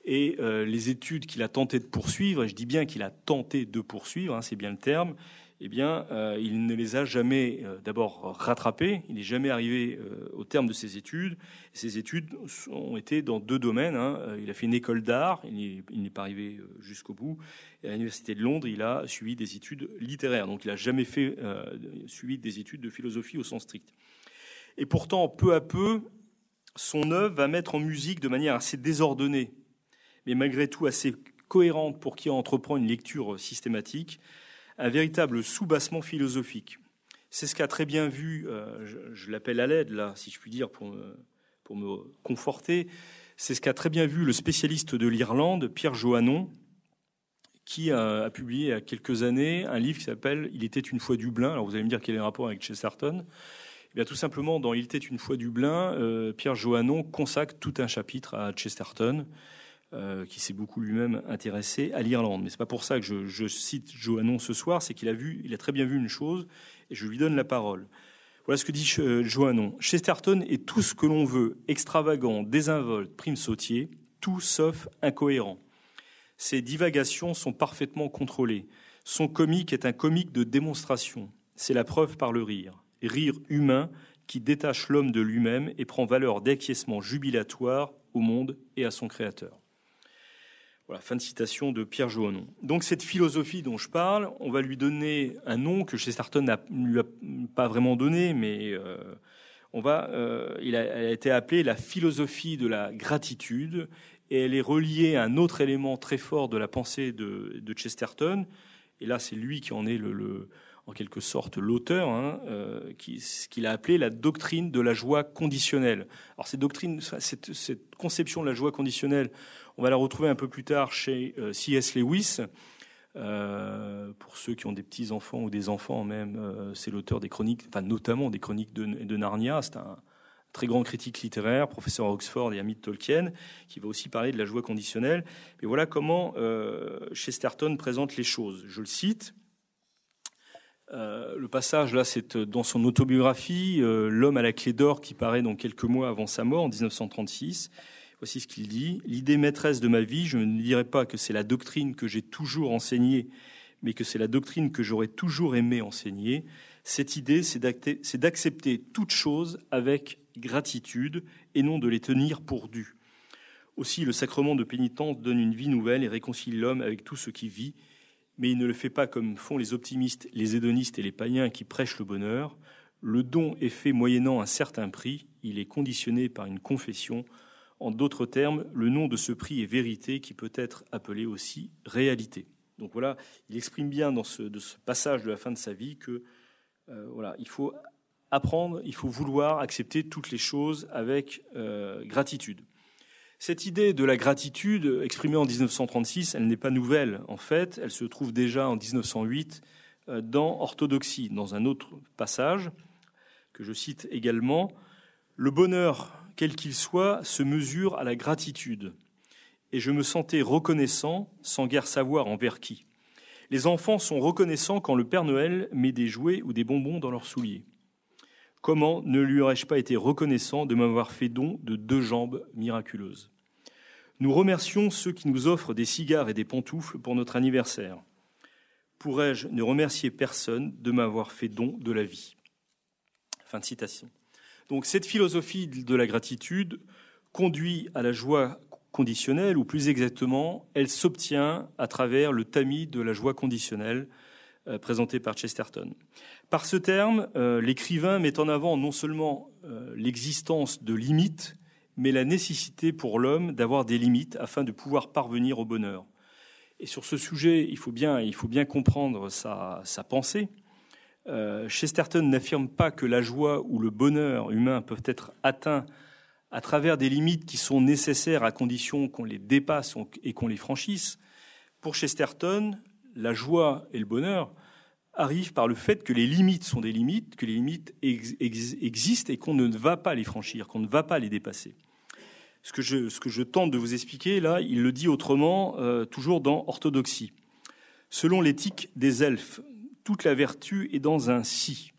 et euh, les études qu'il a tenté de poursuivre, et je dis bien qu'il a tenté de poursuivre, hein, c'est bien le terme, eh bien, euh, il ne les a jamais euh, d'abord rattrapées. Il n'est jamais arrivé au terme de ses études. ses études ont été dans deux domaines. Hein. Il a fait une école d'art, il n'est pas arrivé jusqu'au bout. Et à l'université de Londres, il a suivi des études littéraires. Donc, il n'a jamais fait suivi des études de philosophie au sens strict. Et pourtant, peu à peu, son œuvre va mettre en musique de manière assez désordonnée mais malgré tout assez cohérente pour qui entreprend une lecture systématique, un véritable soubassement philosophique. C'est ce qu'a très bien vu, euh, je, l'appelle à l'aide là, si je puis dire, pour me, conforter, c'est ce qu'a très bien vu le spécialiste de l'Irlande, Pierre Johannon, qui a, publié il y a quelques années un livre qui s'appelle Il était une fois Dublin. Alors vous allez me dire quel est le rapport avec Chesterton eh bien, tout simplement, dans Il était une fois Dublin, euh, Pierre Johannon consacre tout un chapitre à Chesterton euh, qui s'est beaucoup lui-même intéressé à l'Irlande. Mais c'est pas pour ça que je, cite Joannon ce soir, c'est qu'il a vu, il a très bien vu une chose, et je lui donne la parole. Voilà ce que dit euh, Joannon. Chesterton est tout ce que l'on veut, extravagant, désinvolte, prime sautier, tout sauf incohérent. Ses divagations sont parfaitement contrôlées. Son comique est un comique de démonstration. C'est la preuve par le rire. Rire humain qui détache l'homme de lui-même et prend valeur d'acquiescement jubilatoire au monde et à son créateur. Voilà, fin de citation de Pierre Joannon. Donc cette philosophie dont je parle, on va lui donner un nom que Chesterton ne lui a pas vraiment donné, mais euh, on va, euh, il a, elle a été appelée la philosophie de la gratitude, et elle est reliée à un autre élément très fort de la pensée de, Chesterton, et là c'est lui qui en est le, en quelque sorte l'auteur, hein, euh, ce qu'il a appelé la doctrine de la joie conditionnelle. Alors cette doctrine, cette conception de la joie conditionnelle, on va la retrouver un peu plus tard chez euh, C.S. Lewis. Euh, pour ceux qui ont des petits enfants ou des enfants même, euh, c'est l'auteur des chroniques, enfin notamment des chroniques de, de Narnia. C'est un très grand critique littéraire, professeur à Oxford et ami de Tolkien, qui va aussi parler de la joie conditionnelle. Et voilà comment Chesterton présente les choses. Je le cite. Le passage là, c'est dans son autobiographie, L'homme à la clé d'or, qui paraît dans quelques mois avant sa mort, en 1936. Voici ce qu'il dit. L'idée maîtresse de ma vie, je ne dirais pas que c'est la doctrine que j'ai toujours enseignée, mais que c'est la doctrine que j'aurais toujours aimé enseigner. Cette idée, c'est d'accepter toute chose avec gratitude et non de les tenir pour dues. Aussi, le sacrement de pénitence donne une vie nouvelle et réconcilie l'homme avec tout ce qui vit, mais il ne le fait pas comme font les optimistes, les hédonistes et les païens qui prêchent le bonheur. Le don est fait moyennant un certain prix, il est conditionné par une confession en d'autres termes, le nom de ce prix est vérité qui peut être appelé aussi réalité. Donc voilà, il exprime bien dans ce, de ce passage de la fin de sa vie que euh, voilà, il faut apprendre, il faut vouloir accepter toutes les choses avec euh, gratitude. Cette idée de la gratitude exprimée en 1936, elle n'est pas nouvelle en fait, elle se trouve déjà en 1908 euh, dans Orthodoxie, dans un autre passage que je cite également. Le bonheur quel qu'il soit, se mesure à la gratitude. Et je me sentais reconnaissant, sans guère savoir envers qui. Les enfants sont reconnaissants quand le Père Noël met des jouets ou des bonbons dans leurs souliers. Comment ne lui aurais-je pas été reconnaissant de m'avoir fait don de deux jambes miraculeuses? Nous remercions ceux qui nous offrent des cigares et des pantoufles pour notre anniversaire. Pourrais-je ne remercier personne de m'avoir fait don de la vie? Fin de citation. Donc cette philosophie de la gratitude conduit à la joie conditionnelle, ou plus exactement, elle s'obtient à travers le tamis de la joie conditionnelle euh, présenté par Chesterton. Par ce terme, euh, l'écrivain met en avant non seulement euh, l'existence de limites, mais la nécessité pour l'homme d'avoir des limites afin de pouvoir parvenir au bonheur. Et sur ce sujet, il faut bien, il faut bien comprendre sa, sa pensée. Euh, Chesterton n'affirme pas que la joie ou le bonheur humain peuvent être atteints à travers des limites qui sont nécessaires à condition qu'on les dépasse et qu'on les franchisse. Pour Chesterton, la joie et le bonheur arrivent par le fait que les limites sont des limites, que les limites existent et qu'on ne va pas les franchir, qu'on ne va pas les dépasser. Ce que je, tente de vous expliquer, là, il le dit autrement, euh, toujours dans Orthodoxie. Selon l'éthique des elfes, toute la vertu est dans un si.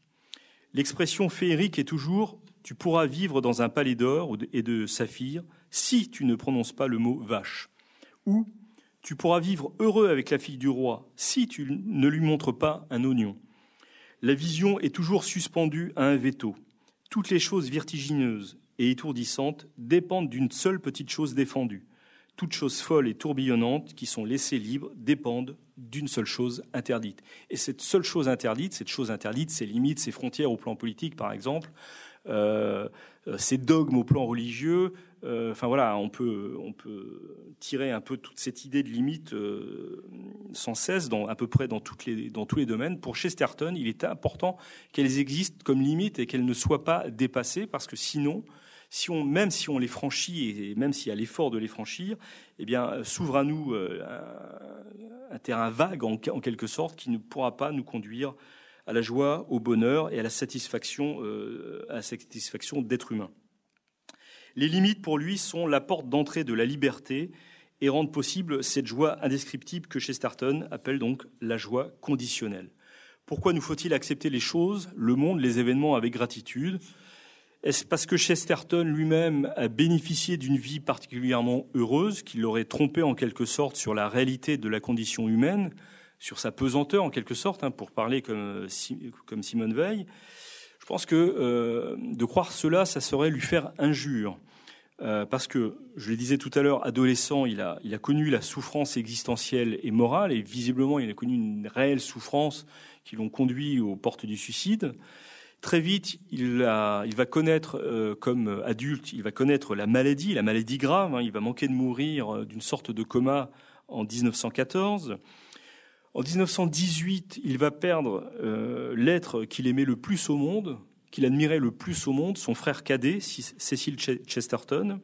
L'expression féerique est toujours tu pourras vivre dans un palais d'or et de saphir si tu ne prononces pas le mot vache. Ou tu pourras vivre heureux avec la fille du roi si tu ne lui montres pas un oignon. La vision est toujours suspendue à un veto. Toutes les choses vertigineuses et étourdissantes dépendent d'une seule petite chose défendue. Toutes choses folles et tourbillonnantes qui sont laissées libres dépendent d'une seule chose interdite. Et cette seule chose interdite, cette chose interdite, ses limites, ses frontières au plan politique, par exemple, euh, ses dogmes au plan religieux. Euh, enfin voilà, on peut, on peut tirer un peu toute cette idée de limite euh, sans cesse, dans, à peu près dans, toutes les, dans tous les domaines. Pour Chesterton, il est important qu'elles existent comme limites et qu'elles ne soient pas dépassées, parce que sinon, même si on les franchit et même s'il y a l'effort de les franchir, eh bien, s'ouvre à nous euh, un, terrain vague en, quelque sorte qui ne pourra pas nous conduire à la joie, au bonheur et à la satisfaction, euh, à satisfaction d'être humain. Les limites pour lui sont la porte d'entrée de la liberté et rendre possible cette joie indescriptible que Chesterton appelle donc la joie conditionnelle. Pourquoi nous faut-il accepter les choses, le monde, les événements avec gratitude? Est-ce parce que Chesterton lui-même a bénéficié d'une vie particulièrement heureuse, qu'il l'aurait trompé en quelque sorte sur la réalité de la condition humaine, sur sa pesanteur en quelque sorte, hein, pour parler comme, comme Simone Veil? Je pense que euh, de croire cela, ça serait lui faire injure. Euh, parce que, je le disais tout à l'heure, adolescent, il a, il a connu la souffrance existentielle et morale, et visiblement, il a connu une réelle souffrance qui l'ont conduit aux portes du suicide. Très vite, il, va connaître, euh, comme adulte, il va connaître la maladie, la maladie grave. Hein, il va manquer de mourir euh, d'une sorte de coma en 1914. En 1918, il va perdre l'être qu'il aimait le plus au monde, qu'il admirait le plus au monde, son frère cadet, Cecil Chesterton.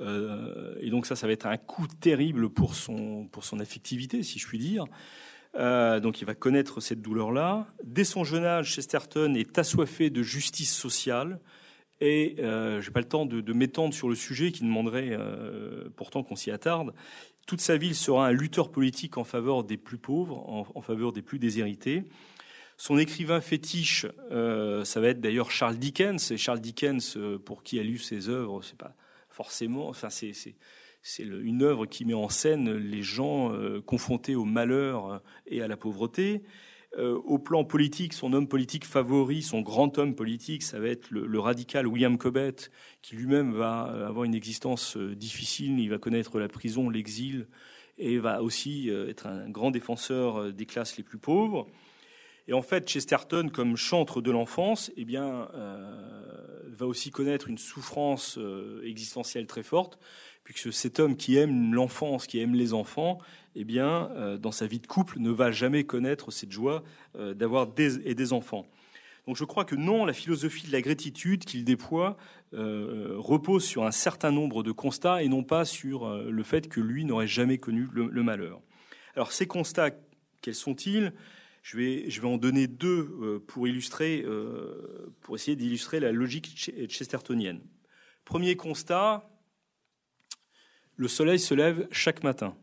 Euh, et donc ça, ça va être un coup terrible pour son affectivité, si je puis dire. Euh, donc il va connaître cette douleur-là. Dès son jeune âge, Chesterton est assoiffé de justice sociale. Et euh, je n'ai pas le temps de, m'étendre sur le sujet qui demanderait pourtant qu'on s'y attarde. Toute sa vie, il sera un lutteur politique en faveur des plus pauvres, en faveur des plus déshérités. Son écrivain fétiche, euh, ça va être d'ailleurs Charles Dickens. Et Charles Dickens, euh, pour qui a lu ses œuvres, c'est pas forcément. Enfin, c'est une œuvre qui met en scène les gens euh, confrontés au malheur et à la pauvreté. au plan politique, son homme politique favori, son grand homme politique, ça va être le, le radical William Cobbett, qui lui-même va avoir une existence difficile. Il va connaître la prison, l'exil, et va aussi être un grand défenseur des classes les plus pauvres. Et en fait, Chesterton, comme chantre de l'enfance, eh bien, euh, va aussi connaître une souffrance euh, existentielle très forte, puisque cet homme qui aime l'enfance, qui aime les enfants, eh bien, euh, dans sa vie de couple, ne va jamais connaître cette joie d'avoir des et des enfants. Donc, je crois que non, la philosophie de la gratitude qu'il déploie repose sur un certain nombre de constats et non pas sur le fait que lui n'aurait jamais connu le malheur. Alors, ces constats, quels sont-ils? Je vais, en donner deux euh, pour illustrer, euh, pour essayer d'illustrer la logique chestertonienne. Premier constat, le soleil se lève chaque matin.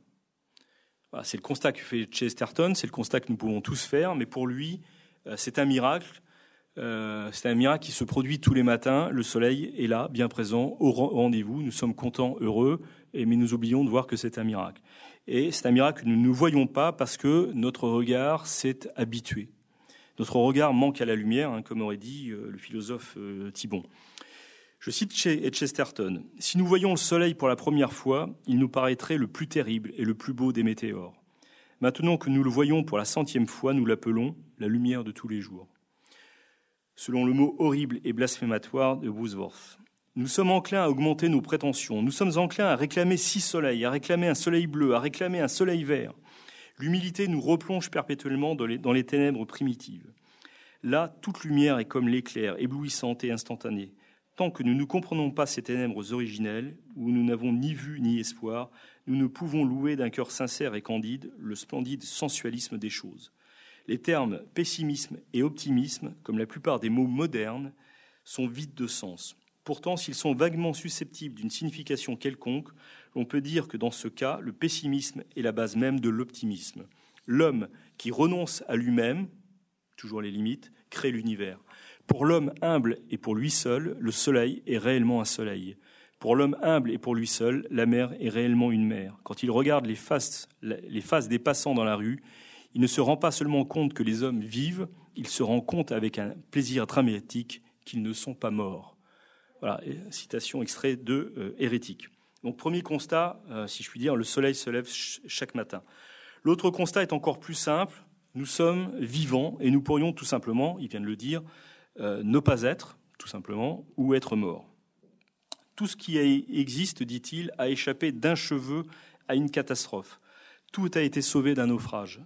c'est le constat que fait Chesterton, c'est le constat que nous pouvons tous faire, mais pour lui, euh, c'est un miracle. c'est un miracle qui se produit tous les matins. Le soleil est là, bien présent, au rendez-vous. Nous sommes contents, heureux, mais nous oublions de voir que c'est un miracle. Et c'est un miracle que nous ne voyons pas parce que notre regard s'est habitué. Notre regard manque à la lumière, hein, comme aurait dit euh, le philosophe euh, Thibon. Je cite Chesterton. Si nous voyons le soleil pour la première fois, il nous paraîtrait le plus terrible et le plus beau des météores. Maintenant que nous le voyons pour la centième fois, nous l'appelons la lumière de tous les jours. Selon le mot horrible et blasphématoire de Wordsworth. Nous sommes enclins à augmenter nos prétentions. Nous sommes enclins à réclamer six soleils, à réclamer un soleil bleu, à réclamer un soleil vert. L'humilité nous replonge perpétuellement dans les, ténèbres primitives. Là, toute lumière est comme l'éclair, éblouissante et instantanée. Tant que nous ne comprenons pas ces ténèbres originelles, où nous n'avons ni vue ni espoir, nous ne pouvons louer d'un cœur sincère et candide le splendide sensualisme des choses. Les termes pessimisme et optimisme, comme la plupart des mots modernes, sont vides de sens. Pourtant, s'ils sont vaguement susceptibles d'une signification quelconque, l'on peut dire que dans ce cas, le pessimisme est la base même de l'optimisme. L'homme qui renonce à lui-même, toujours les limites, crée l'univers. Pour l'homme humble et pour lui seul, le soleil est réellement un soleil. Pour l'homme humble et pour lui seul, la mer est réellement une mer. Quand il regarde les faces, les faces des passants dans la rue, il ne se rend pas seulement compte que les hommes vivent, il se rend compte avec un plaisir dramatique qu'ils ne sont pas morts. Voilà, citation extrait de euh, Hérétique. Donc premier constat, euh, si je puis dire, le soleil se lève chaque matin. L'autre constat est encore plus simple. Nous sommes vivants et nous pourrions tout simplement, il vient de le dire, euh, ne pas être, tout simplement, ou être mort. Tout ce qui existe, dit-il, a échappé d'un cheveu à une catastrophe. Tout a été sauvé d'un naufrage.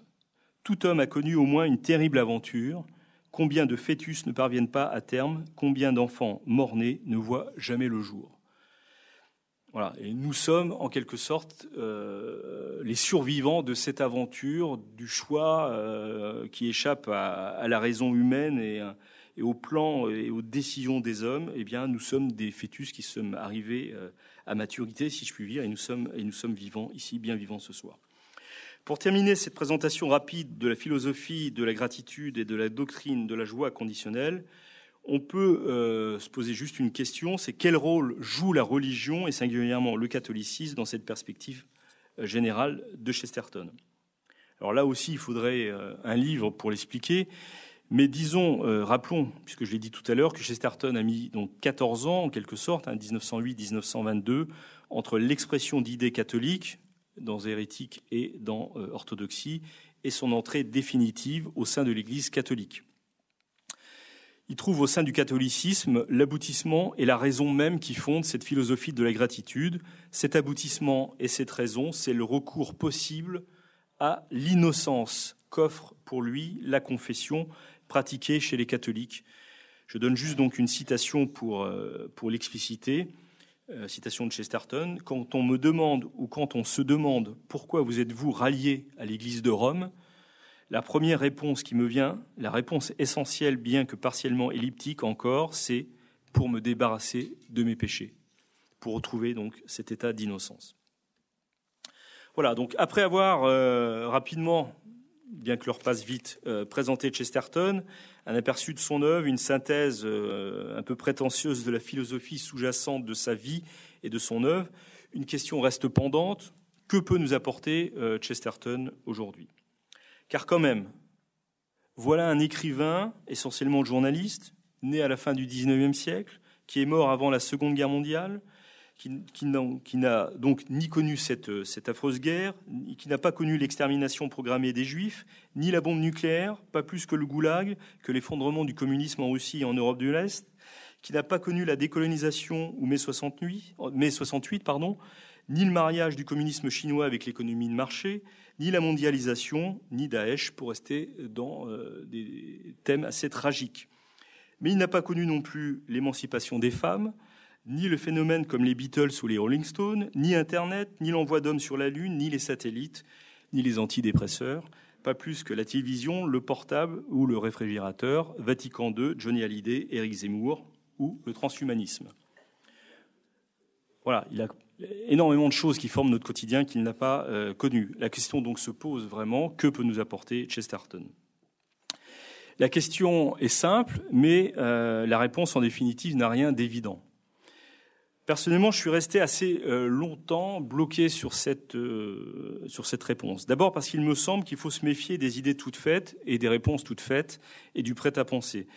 Tout homme a connu au moins une terrible aventure, Combien de fœtus ne parviennent pas à terme? Combien d'enfants morts-nés ne voient jamais le jour? Voilà. Et nous sommes en quelque sorte euh, les survivants de cette aventure, du choix euh, qui échappe à, la raison humaine et, et au plan et aux décisions des hommes, eh bien, nous sommes des fœtus qui sommes arrivés euh, à maturité, si je puis dire, et nous sommes vivants ici, bien vivants ce soir. Pour terminer cette présentation rapide de la philosophie de la gratitude et de la doctrine de la joie conditionnelle, on peut euh, se poser juste une question, c'est quel rôle joue la religion et singulièrement le catholicisme dans cette perspective euh, générale de Chesterton? Alors là aussi, il faudrait un livre pour l'expliquer. Mais disons, euh, rappelons, puisque je l'ai dit tout à l'heure, que Chesterton a mis donc 14 ans, en quelque sorte, 1908-1922, hein, entre l'expression d'idées catholiques dans hérétique et dans euh, orthodoxie, et son entrée définitive au sein de l'Église catholique. Il trouve au sein du catholicisme l'aboutissement et la raison même qui fondent cette philosophie de la gratitude. Cet aboutissement et cette raison, c'est le recours possible à l'innocence qu'offre pour lui la confession pratiquée chez les catholiques. Je donne juste donc une citation pour, euh, pour l'expliciter. Euh, citation de Chesterton. Quand on me demande ou quand on se demande pourquoi vous êtes-vous rallié à l'Église de Rome, la première réponse qui me vient, la réponse essentielle, bien que partiellement elliptique encore, c'est pour me débarrasser de mes péchés, pour retrouver donc cet état d'innocence. Voilà, donc après avoir euh, rapidement bien que l'heure passe vite, euh, présenter Chesterton, un aperçu de son œuvre, une synthèse euh, un peu prétentieuse de la philosophie sous-jacente de sa vie et de son œuvre. Une question reste pendante. Que peut nous apporter euh, Chesterton aujourd'hui? Car quand même, voilà un écrivain, essentiellement journaliste, né à la fin du XIXe siècle, qui est mort avant la Seconde Guerre mondiale, qui, n'a donc ni connu cette, affreuse guerre, qui n'a pas connu l'extermination programmée des Juifs, ni la bombe nucléaire, pas plus que le goulag, que l'effondrement du communisme en Russie et en Europe de l'Est, qui n'a pas connu la décolonisation ou mai 68, mai 68 pardon, ni le mariage du communisme chinois avec l'économie de marché, ni la mondialisation, ni Daesh, pour rester dans euh, des thèmes assez tragiques. Mais il n'a pas connu non plus l'émancipation des femmes, ni le phénomène comme les Beatles ou les Rolling Stones, ni Internet, ni l'envoi d'hommes sur la Lune, ni les satellites, ni les antidépresseurs, pas plus que la télévision, le portable ou le réfrigérateur, Vatican II, Johnny Hallyday, Eric Zemmour ou le transhumanisme. Voilà, il a énormément de choses qui forment notre quotidien qu'il n'a pas euh, connu. La question donc se pose vraiment, que peut nous apporter Chesterton? La question est simple, mais euh, la réponse en définitive n'a rien d'évident. Personnellement, je suis resté assez euh, longtemps bloqué sur cette, euh, sur cette réponse. D'abord parce qu'il me semble qu'il faut se méfier des idées toutes faites et des réponses toutes faites et du prêt-à-penser.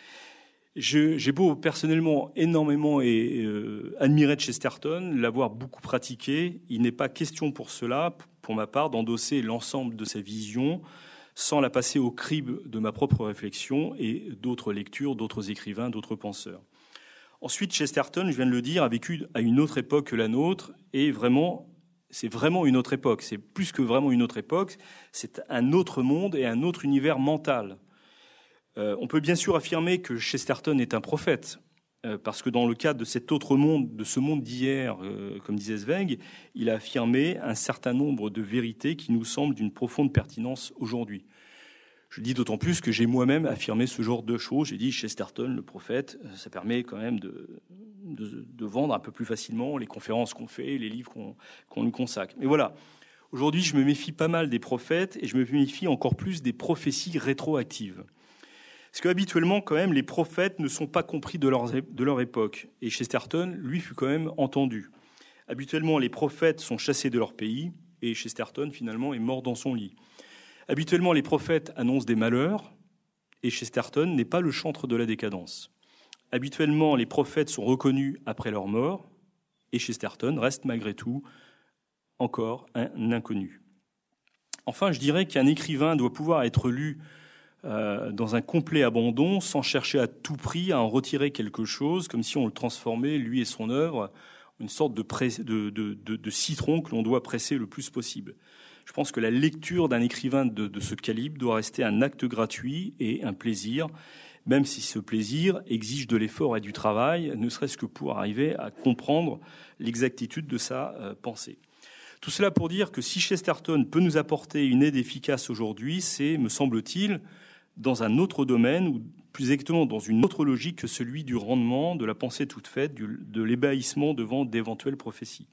J'ai beau personnellement énormément et, euh, admirer Chesterton, l'avoir beaucoup pratiqué, il n'est pas question pour cela, pour ma part, d'endosser l'ensemble de sa vision sans la passer au crible de ma propre réflexion et d'autres lectures, d'autres écrivains, d'autres penseurs. Ensuite, Chesterton, je viens de le dire, a vécu à une autre époque que la nôtre, et vraiment, c'est vraiment une autre époque. C'est plus que vraiment une autre époque, c'est un autre monde et un autre univers mental. Euh, on peut bien sûr affirmer que Chesterton est un prophète, euh, parce que dans le cadre de cet autre monde, de ce monde d'hier, euh, comme disait Zweig, il a affirmé un certain nombre de vérités qui nous semblent d'une profonde pertinence aujourd'hui. Je dis d'autant plus que j'ai moi-même affirmé ce genre de choses. J'ai dit Chesterton, le prophète, euh, ça permet quand même de, vendre un peu plus facilement les conférences qu'on fait, les livres qu'on qu nous consacre. Mais voilà, aujourd'hui, je me méfie pas mal des prophètes et je me méfie encore plus des prophéties rétroactives. Parce qu'habituellement, quand même, les prophètes ne sont pas compris de leur époque. Et Chesterton, lui, fut quand même entendu. Habituellement, les prophètes sont chassés de leur pays et Chesterton, finalement, est mort dans son lit. Habituellement, les prophètes annoncent des malheurs, et Chesterton n'est pas le chantre de la décadence. Habituellement, les prophètes sont reconnus après leur mort, et Chesterton reste malgré tout encore un inconnu. Enfin, je dirais qu'un écrivain doit pouvoir être lu euh, dans un complet abandon, sans chercher à tout prix à en retirer quelque chose, comme si on le transformait, lui et son œuvre, une sorte de citron que l'on doit presser le plus possible. Je pense que la lecture d'un écrivain de, ce calibre doit rester un acte gratuit et un plaisir, même si ce plaisir exige de l'effort et du travail, ne serait-ce que pour arriver à comprendre l'exactitude de sa euh, pensée. Tout cela pour dire que si Chesterton peut nous apporter une aide efficace aujourd'hui, c'est, me semble-t-il, dans un autre domaine, ou plus exactement dans une autre logique que celui du rendement, de la pensée toute faite, de l'ébahissement devant d'éventuelles prophéties.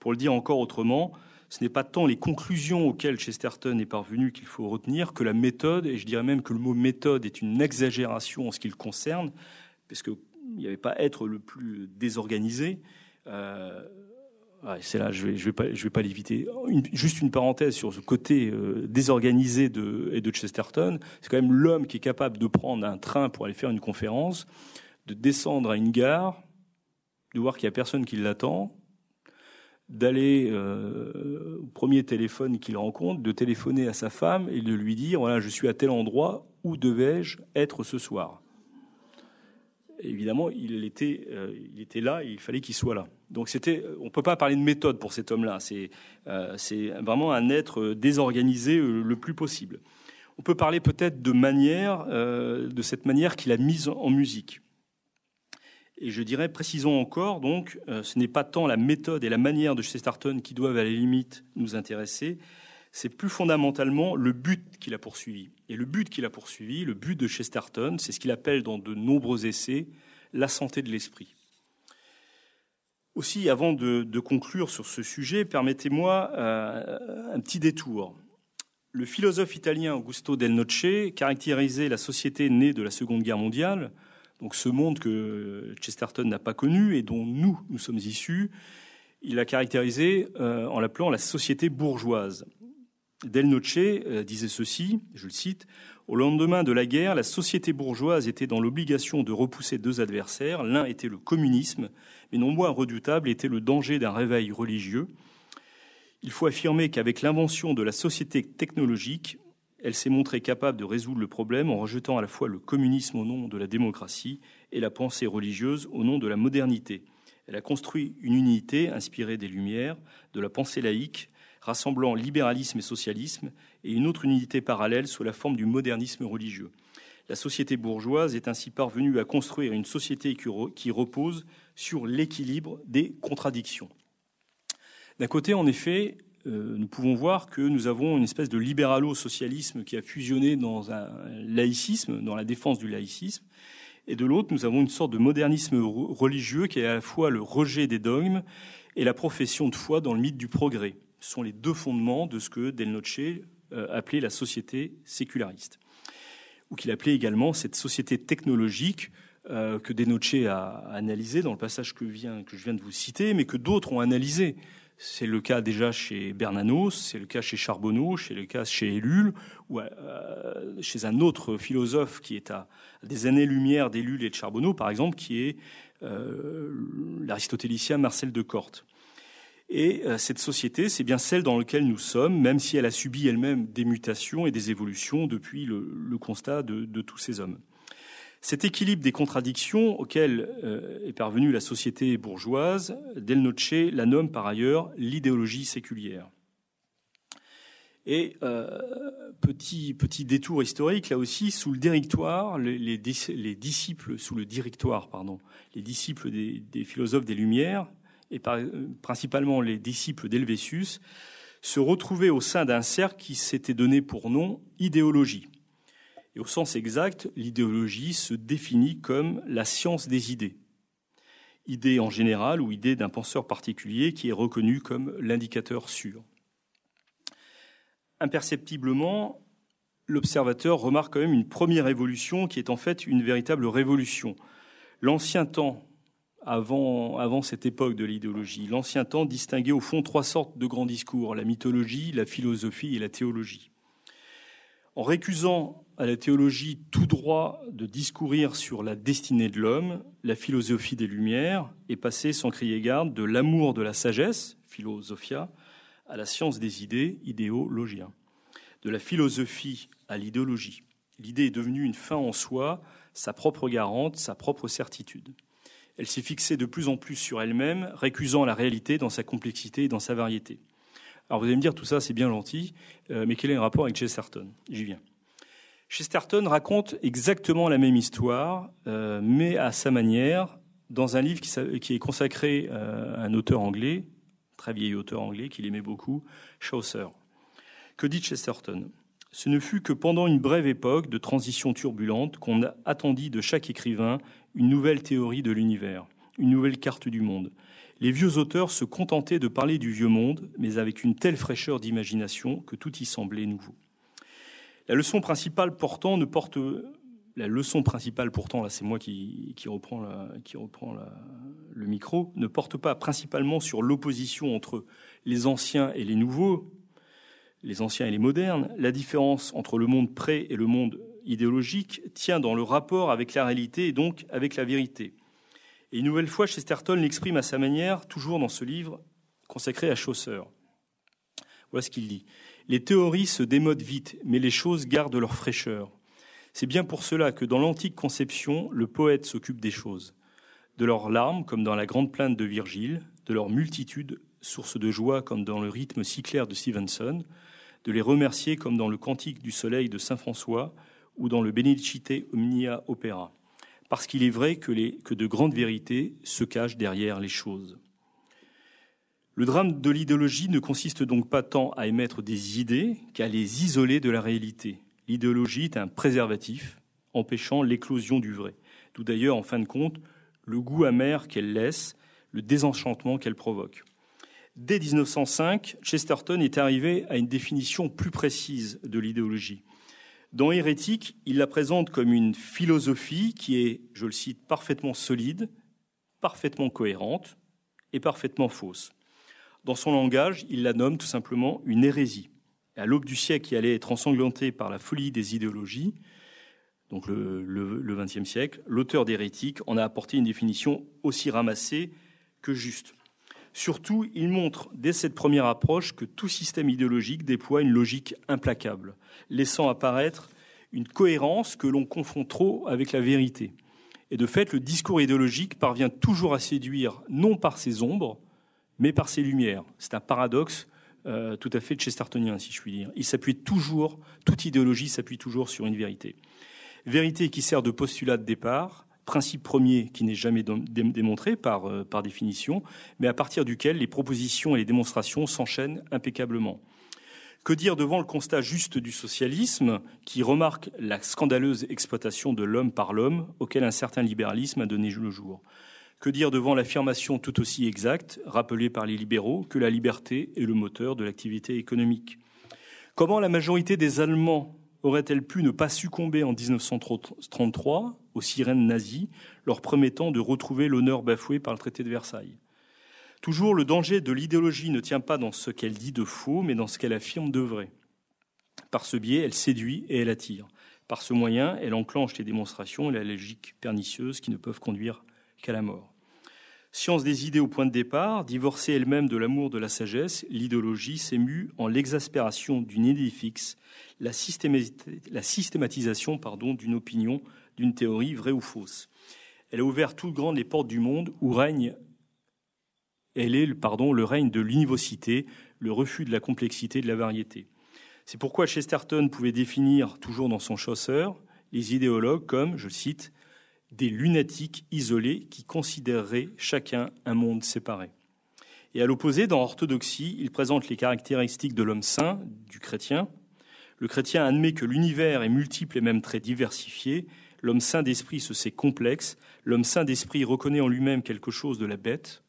Pour le dire encore autrement, ce n'est pas tant les conclusions auxquelles Chesterton est parvenu qu'il faut retenir que la méthode, et je dirais même que le mot méthode est une exagération en ce qui le concerne, parce qu'il n'y avait pas être le plus désorganisé. Euh, c'est là, je je vais pas, l'éviter. juste une parenthèse sur ce côté euh, désorganisé de, de Chesterton. C'est quand même l'homme qui est capable de prendre un train pour aller faire une conférence, de descendre à une gare, de voir qu'il y a personne qui l'attend, d'aller euh, au premier téléphone qu'il rencontre, de téléphoner à sa femme et de lui dire voilà, je suis à tel endroit, où devais-je être ce soir? Évidemment, il était, euh, il était là, et il fallait qu'il soit là. Donc c'était, on ne peut pas parler de méthode pour cet homme-là. C'est, euh, c'est vraiment un être désorganisé le plus possible. On peut parler peut-être de manière, de cette manière qu'il a mise en musique. Et je dirais, précisons encore, donc, euh, ce n'est pas tant la méthode et la manière de Chesterton qui doivent à la limite nous intéresser, c'est plus fondamentalement le but qu'il a poursuivi. Et le but qu'il a poursuivi, le but de Chesterton, c'est ce qu'il appelle dans de nombreux essais la santé de l'esprit. Aussi, avant de, conclure sur ce sujet, permettez-moi euh, un petit détour. Le philosophe italien Augusto Del Noce caractérisait la société née de la Seconde Guerre mondiale donc ce monde que Chesterton n'a pas connu et dont nous, nous sommes issus, il a caractérisé euh, en l'appelant la société bourgeoise. Del Noce euh, disait ceci, je le cite, Au lendemain de la guerre, la société bourgeoise était dans l'obligation de repousser deux adversaires. L'un était le communisme, mais non moins redoutable était le danger d'un réveil religieux. Il faut affirmer qu'avec l'invention de la société technologique, elle s'est montrée capable de résoudre le problème en rejetant à la fois le communisme au nom de la démocratie et la pensée religieuse au nom de la modernité. Elle a construit une unité inspirée des Lumières, de la pensée laïque, rassemblant libéralisme et socialisme, et une autre unité parallèle sous la forme du modernisme religieux. La société bourgeoise est ainsi parvenue à construire une société qui repose sur l'équilibre des contradictions. D'un côté, en effet, euh, nous pouvons voir que nous avons une espèce de libéralo-socialisme qui a fusionné dans un laïcisme, dans la défense du laïcisme. Et de l'autre, nous avons une sorte de modernisme religieux qui est à la fois le rejet des dogmes et la profession de foi dans le mythe du progrès. Ce sont les deux fondements de ce que Del Noce euh, appelait la société séculariste, ou qu'il appelait également cette société technologique euh, que Del Noce a analysé dans le passage que, que je viens de vous citer, mais que d'autres ont analysé. C'est le cas déjà chez Bernanos, c'est le cas chez Charbonneau, c'est le cas chez Ellul, ou euh, chez un autre philosophe qui est à des années-lumière d'Ellul et de Charbonneau, par exemple, qui est euh, l'aristotélicien Marcel de Corte. Et euh, cette société, c'est bien celle dans laquelle nous sommes, même si elle a subi elle-même des mutations et des évolutions depuis le, constat de tous ces hommes. Cet équilibre des contradictions auxquelles euh, est parvenue la société bourgeoise, Del Noce la nomme par ailleurs l'idéologie séculière. Et euh, petit, petit détour historique, là aussi, sous le directoire, les, disciples, sous le directoire, pardon, les disciples des, philosophes des Lumières, et principalement les disciples d'Helvétius, se retrouvaient au sein d'un cercle qui s'était donné pour nom idéologie. Et au sens exact, l'idéologie se définit comme la science des idées. Idée en général ou idée d'un penseur particulier qui est reconnu comme l'indicateur sûr. Imperceptiblement, l'observateur remarque quand même une première évolution qui est en fait une véritable révolution. L'ancien temps, avant, avant cette époque de l'idéologie, l'ancien temps distinguait au fond trois sortes de grands discours, la mythologie, la philosophie et la théologie. En récusant à la théologie tout droit de discourir sur la destinée de l'homme, la philosophie des Lumières est passée sans crier garde de l'amour de la sagesse, philosophia, à la science des idées, idéologien, de la philosophie à l'idéologie. L'idée est devenue une fin en soi, sa propre garante, sa propre certitude. Elle s'est fixée de plus en plus sur elle-même, récusant la réalité dans sa complexité et dans sa variété. Alors vous allez me dire, tout ça c'est bien gentil, euh, mais quel est le rapport avec Chesterton J'y viens. Chesterton raconte exactement la même histoire, euh, mais à sa manière, dans un livre qui, est consacré euh, à un auteur anglais, très vieil auteur anglais qu'il aimait beaucoup, Chaucer. Que dit Chesterton? Ce ne fut que pendant une brève époque de transition turbulente qu'on attendit de chaque écrivain une nouvelle théorie de l'univers, une nouvelle carte du monde. Les vieux auteurs se contentaient de parler du vieux monde, mais avec une telle fraîcheur d'imagination que tout y semblait nouveau. La leçon principale portant ne porte la leçon principale pourtant, là c'est moi qui, qui reprends, qui reprend le micro, ne porte pas principalement sur l'opposition entre les anciens et les nouveaux, les anciens et les modernes. La différence entre le monde pré et le monde idéologique tient dans le rapport avec la réalité et donc avec la vérité. Et une nouvelle fois, Chesterton l'exprime à sa manière, toujours dans ce livre consacré à Chaucer. Voilà ce qu'il dit. Les théories se démodent vite, mais les choses gardent leur fraîcheur. C'est bien pour cela que dans l'antique conception, le poète s'occupe des choses. De leurs larmes, comme dans la grande plainte de Virgile, de leur multitude, source de joie, comme dans le rythme si clair de Stevenson, de les remercier, comme dans le Cantique du Soleil de Saint François ou dans le Benedicite Omnia Opera. Parce qu'il est vrai que, que de grandes vérités se cachent derrière les choses. Le drame de l'idéologie ne consiste donc pas tant à émettre des idées qu'à les isoler de la réalité l'idéologie est un préservatif empêchant l'éclosion du vrai. D'où d'ailleurs, en fin de compte, le goût amer qu'elle laisse, le désenchantement qu'elle provoque. Dès 1905, Chesterton est arrivé à une définition plus précise de l'idéologie. Dans Hérétique, il la présente comme une philosophie qui est, je le cite, parfaitement solide, parfaitement cohérente et parfaitement fausse. Dans son langage, il la nomme tout simplement une hérésie à l'aube du siècle qui allait être ensanglanté par la folie des idéologies, donc le XXe siècle, l'auteur d'Hérétique en a apporté une définition aussi ramassée que juste. Surtout, il montre dès cette première approche que tout système idéologique déploie une logique implacable, laissant apparaître une cohérence que l'on confond trop avec la vérité. Et de fait, le discours idéologique parvient toujours à séduire non par ses ombres, mais par ses lumières. C'est un paradoxe euh, tout à fait chestertonien, si je puis dire. Il s'appuie toujours, toute idéologie s'appuie toujours sur une vérité. Vérité qui sert de postulat de départ, principe premier qui n'est jamais démontré euh, par définition, mais à partir duquel les propositions et les démonstrations s'enchaînent impeccablement. Que dire devant le constat juste du socialisme qui remarque la scandaleuse exploitation de l'homme par l'homme auquel un certain libéralisme a donné le jour? Que dire devant l'affirmation tout aussi exacte, rappelée par les libéraux, que la liberté est le moteur de l'activité économique? Comment la majorité des Allemands aurait-elle pu ne pas succomber en 1933 aux sirènes nazies, leur promettant de retrouver l'honneur bafoué par le traité de Versailles? Toujours, le danger de l'idéologie ne tient pas dans ce qu'elle dit de faux, mais dans ce qu'elle affirme de vrai. Par ce biais, elle séduit et elle attire. Par ce moyen, elle enclenche les démonstrations et la logique pernicieuse qui ne peuvent conduire qu'à la mort. Science des idées au point de départ, divorcée elle-même de l'amour de la sagesse, l'idéologie s'émue en l'exaspération d'une idée fixe, la, systématisation d'une opinion, d'une théorie vraie ou fausse. Elle a ouvert toutes grandes les portes du monde où règne, elle est le règne de l'univocité, le refus de la complexité de la variété. C'est pourquoi Chesterton pouvait définir, toujours dans son chausseur, les idéologues comme, je cite, des lunatiques isolés qui considéreraient chacun un monde séparé. Et à l'opposé, dans Orthodoxie, il présente les caractéristiques de l'homme saint, du chrétien. Le chrétien admet que l'univers est multiple et même très diversifié. L'homme saint d'esprit se sait complexe. L'homme saint d'esprit reconnaît en lui-même quelque chose de la bête,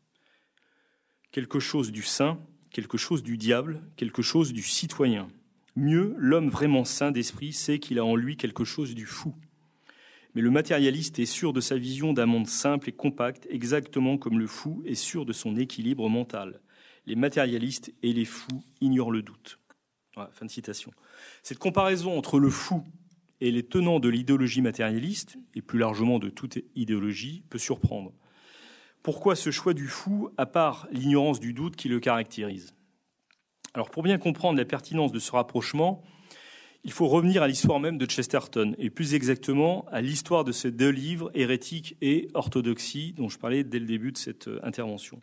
quelque chose du saint, quelque chose du diable, quelque chose du citoyen. Mieux, l'homme vraiment saint d'esprit sait qu'il a en lui quelque chose du fou. Mais le matérialiste est sûr de sa vision d'un monde simple et compact, exactement comme le fou est sûr de son équilibre mental. Les matérialistes et les fous ignorent le doute. fin de citation. Cette comparaison entre le fou et les tenants de l'idéologie matérialiste, et plus largement de toute idéologie, peut surprendre. Pourquoi ce choix du fou, à part l'ignorance du doute qui le caractérise? Alors, pour bien comprendre la pertinence de ce rapprochement, il faut revenir à l'histoire même de Chesterton, et plus exactement à l'histoire de ces deux livres, Hérétique et Orthodoxie, dont je parlais dès le début de cette euh, intervention.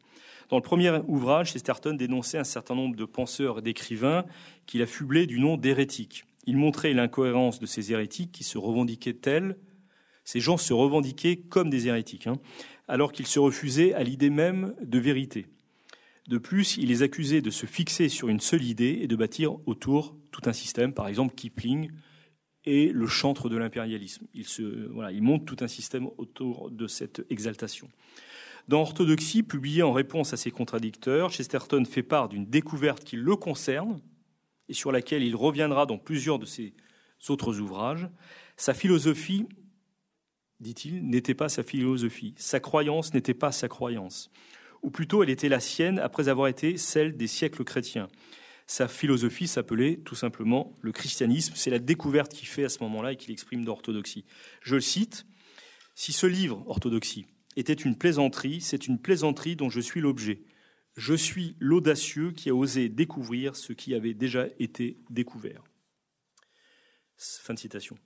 Dans le premier ouvrage, Chesterton dénonçait un certain nombre de penseurs et d'écrivains qu'il affublait du nom d'hérétiques. Il montrait l'incohérence de ces hérétiques qui se revendiquaient tels, ces gens se revendiquaient comme des hérétiques, hein, alors qu'ils se refusaient à l'idée même de vérité. De plus, il les accusait de se fixer sur une seule idée et de bâtir autour tout un système, par exemple Kipling et le chantre de l'impérialisme. Il, il monte tout un système autour de cette exaltation. Dans Orthodoxie, publié en réponse à ses contradicteurs, Chesterton fait part d'une découverte qui le concerne et sur laquelle il reviendra dans plusieurs de ses autres ouvrages. Sa philosophie, dit-il, n'était pas sa philosophie. Sa croyance n'était pas sa croyance. Ou plutôt, elle était la sienne après avoir été celle des siècles chrétiens. Sa philosophie s'appelait tout simplement le christianisme. C'est la découverte qu'il fait à ce moment-là et qu'il exprime d'orthodoxie. Je le cite. Si ce livre, Orthodoxie, était une plaisanterie, c'est une plaisanterie dont je suis l'objet. Je suis l'audacieux qui a osé découvrir ce qui avait déjà été découvert. Fin de citation.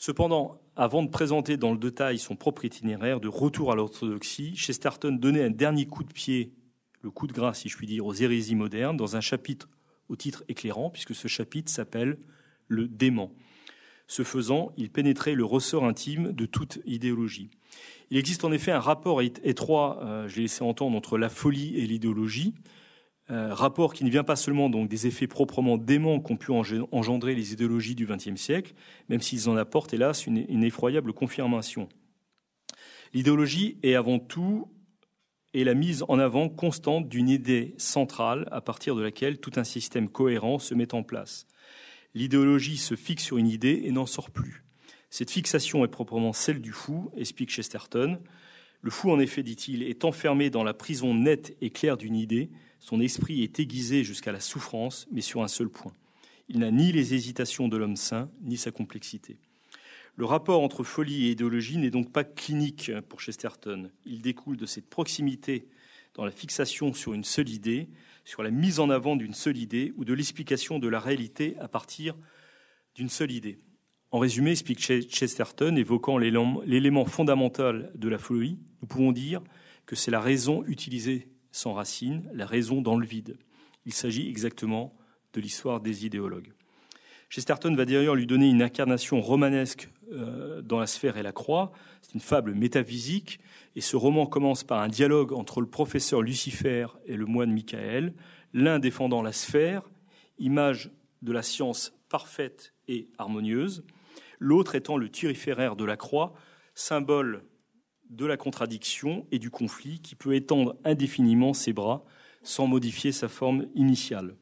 Cependant, avant de présenter dans le détail son propre itinéraire de retour à l'orthodoxie, Chesterton donnait un dernier coup de pied, le coup de grâce, si je puis dire, aux hérésies modernes, dans un chapitre au titre éclairant, puisque ce chapitre s'appelle Le dément. Ce faisant, il pénétrait le ressort intime de toute idéologie. Il existe en effet un rapport étroit, euh, je l'ai laissé entendre, entre la folie et l'idéologie, euh, rapport qui ne vient pas seulement donc des effets proprement déments qu'ont pu engendrer les idéologies du XXe siècle, même s'ils en apportent hélas une, une effroyable confirmation. L'idéologie est avant tout et la mise en avant constante d'une idée centrale à partir de laquelle tout un système cohérent se met en place. L'idéologie se fixe sur une idée et n'en sort plus. Cette fixation est proprement celle du fou, explique Chesterton. Le fou, en effet, dit-il, est enfermé dans la prison nette et claire d'une idée. Son esprit est aiguisé jusqu'à la souffrance, mais sur un seul point. Il n'a ni les hésitations de l'homme saint, ni sa complexité. Le rapport entre folie et idéologie n'est donc pas clinique pour Chesterton. Il découle de cette proximité dans la fixation sur une seule idée, sur la mise en avant d'une seule idée ou de l'explication de la réalité à partir d'une seule idée. En résumé, explique Chesterton, évoquant l'élément fondamental de la folie, nous pouvons dire que c'est la raison utilisée sans racine, la raison dans le vide. Il s'agit exactement de l'histoire des idéologues. Chesterton va d'ailleurs lui donner une incarnation romanesque euh, dans la sphère et la croix. C'est une fable métaphysique. Et ce roman commence par un dialogue entre le professeur Lucifer et le moine Michael, l'un défendant la sphère, image de la science parfaite et harmonieuse, l'autre étant le turiféraire de la croix, symbole de la contradiction et du conflit qui peut étendre indéfiniment ses bras sans modifier sa forme initiale.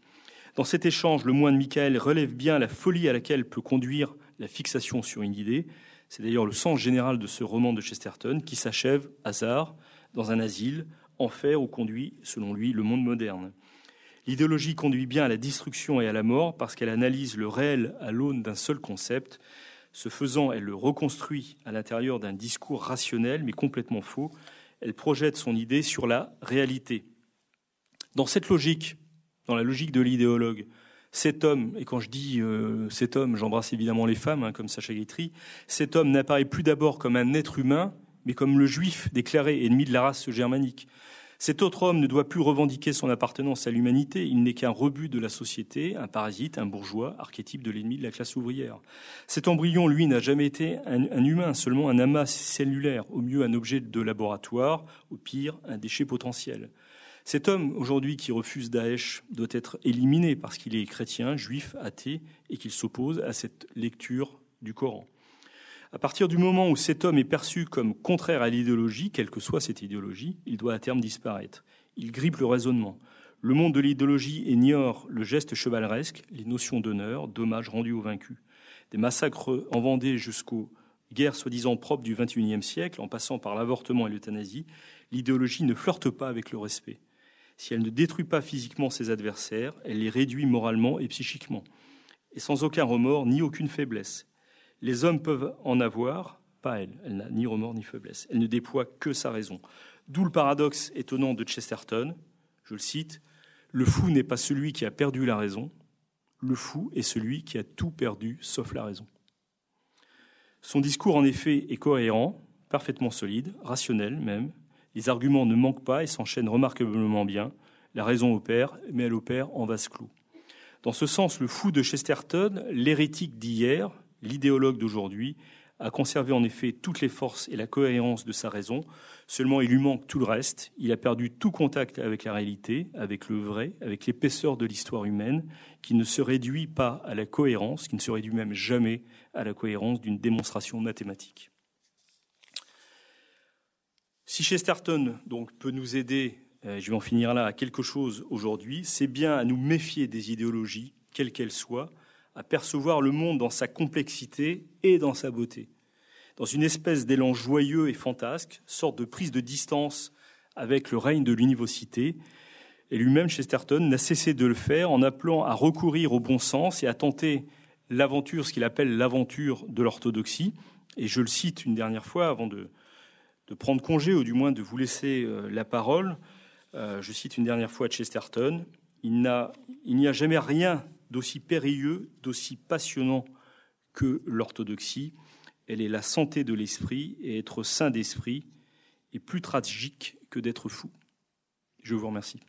Dans cet échange, le moine Michael relève bien la folie à laquelle peut conduire la fixation sur une idée. C'est d'ailleurs le sens général de ce roman de Chesterton qui s'achève, hasard, dans un asile, enfer où conduit, selon lui, le monde moderne. L'idéologie conduit bien à la destruction et à la mort parce qu'elle analyse le réel à l'aune d'un seul concept. Ce faisant, elle le reconstruit à l'intérieur d'un discours rationnel mais complètement faux. Elle projette son idée sur la réalité. Dans cette logique, dans la logique de l'idéologue, cet homme, et quand je dis euh, cet homme, j'embrasse évidemment les femmes, hein, comme Sacha Guitry, cet homme n'apparaît plus d'abord comme un être humain, mais comme le juif déclaré ennemi de la race germanique. Cet autre homme ne doit plus revendiquer son appartenance à l'humanité, il n'est qu'un rebut de la société, un parasite, un bourgeois, archétype de l'ennemi de la classe ouvrière. Cet embryon, lui, n'a jamais été un, humain, seulement un amas cellulaire, au mieux un objet de laboratoire, au pire un déchet potentiel. Cet homme, aujourd'hui, qui refuse Daesh, doit être éliminé parce qu'il est chrétien, juif, athée, et qu'il s'oppose à cette lecture du Coran. À partir du moment où cet homme est perçu comme contraire à l'idéologie, quelle que soit cette idéologie, il doit à terme disparaître. Il grippe le raisonnement. Le monde de l'idéologie ignore le geste chevaleresque, les notions d'honneur, d'hommage rendu aux vaincus. Des massacres en Vendée jusqu'aux guerres soi-disant propres du XXIe siècle, en passant par l'avortement et l'euthanasie, l'idéologie ne flirte pas avec le respect. Si elle ne détruit pas physiquement ses adversaires, elle les réduit moralement et psychiquement, et sans aucun remords ni aucune faiblesse. Les hommes peuvent en avoir, pas elle. Elle n'a ni remords ni faiblesse. Elle ne déploie que sa raison. D'où le paradoxe étonnant de Chesterton. Je le cite Le fou n'est pas celui qui a perdu la raison. Le fou est celui qui a tout perdu sauf la raison. Son discours, en effet, est cohérent, parfaitement solide, rationnel même. Les arguments ne manquent pas et s'enchaînent remarquablement bien. La raison opère, mais elle opère en vase clos. Dans ce sens, le fou de Chesterton, l'hérétique d'hier, l'idéologue d'aujourd'hui a conservé en effet toutes les forces et la cohérence de sa raison. Seulement, il lui manque tout le reste. Il a perdu tout contact avec la réalité, avec le vrai, avec l'épaisseur de l'histoire humaine, qui ne se réduit pas à la cohérence, qui ne se réduit même jamais à la cohérence d'une démonstration mathématique. Si Chesterton donc peut nous aider, euh, je vais en finir là, à quelque chose aujourd'hui, c'est bien à nous méfier des idéologies, quelles qu'elles soient, à percevoir le monde dans sa complexité et dans sa beauté. Dans une espèce d'élan joyeux et fantasque, sorte de prise de distance avec le règne de l'univocité, et lui-même, Chesterton, n'a cessé de le faire en appelant à recourir au bon sens et à tenter l'aventure, ce qu'il appelle l'aventure de l'orthodoxie. Et je le cite une dernière fois avant de, prendre congé, ou du moins de vous laisser euh, la parole. Euh, je cite une dernière fois Chesterton. Il n'y a jamais rien d'aussi périlleux, d'aussi passionnant que l'orthodoxie. Elle est la santé de l'esprit et être saint d'esprit est plus tragique que d'être fou. Je vous remercie.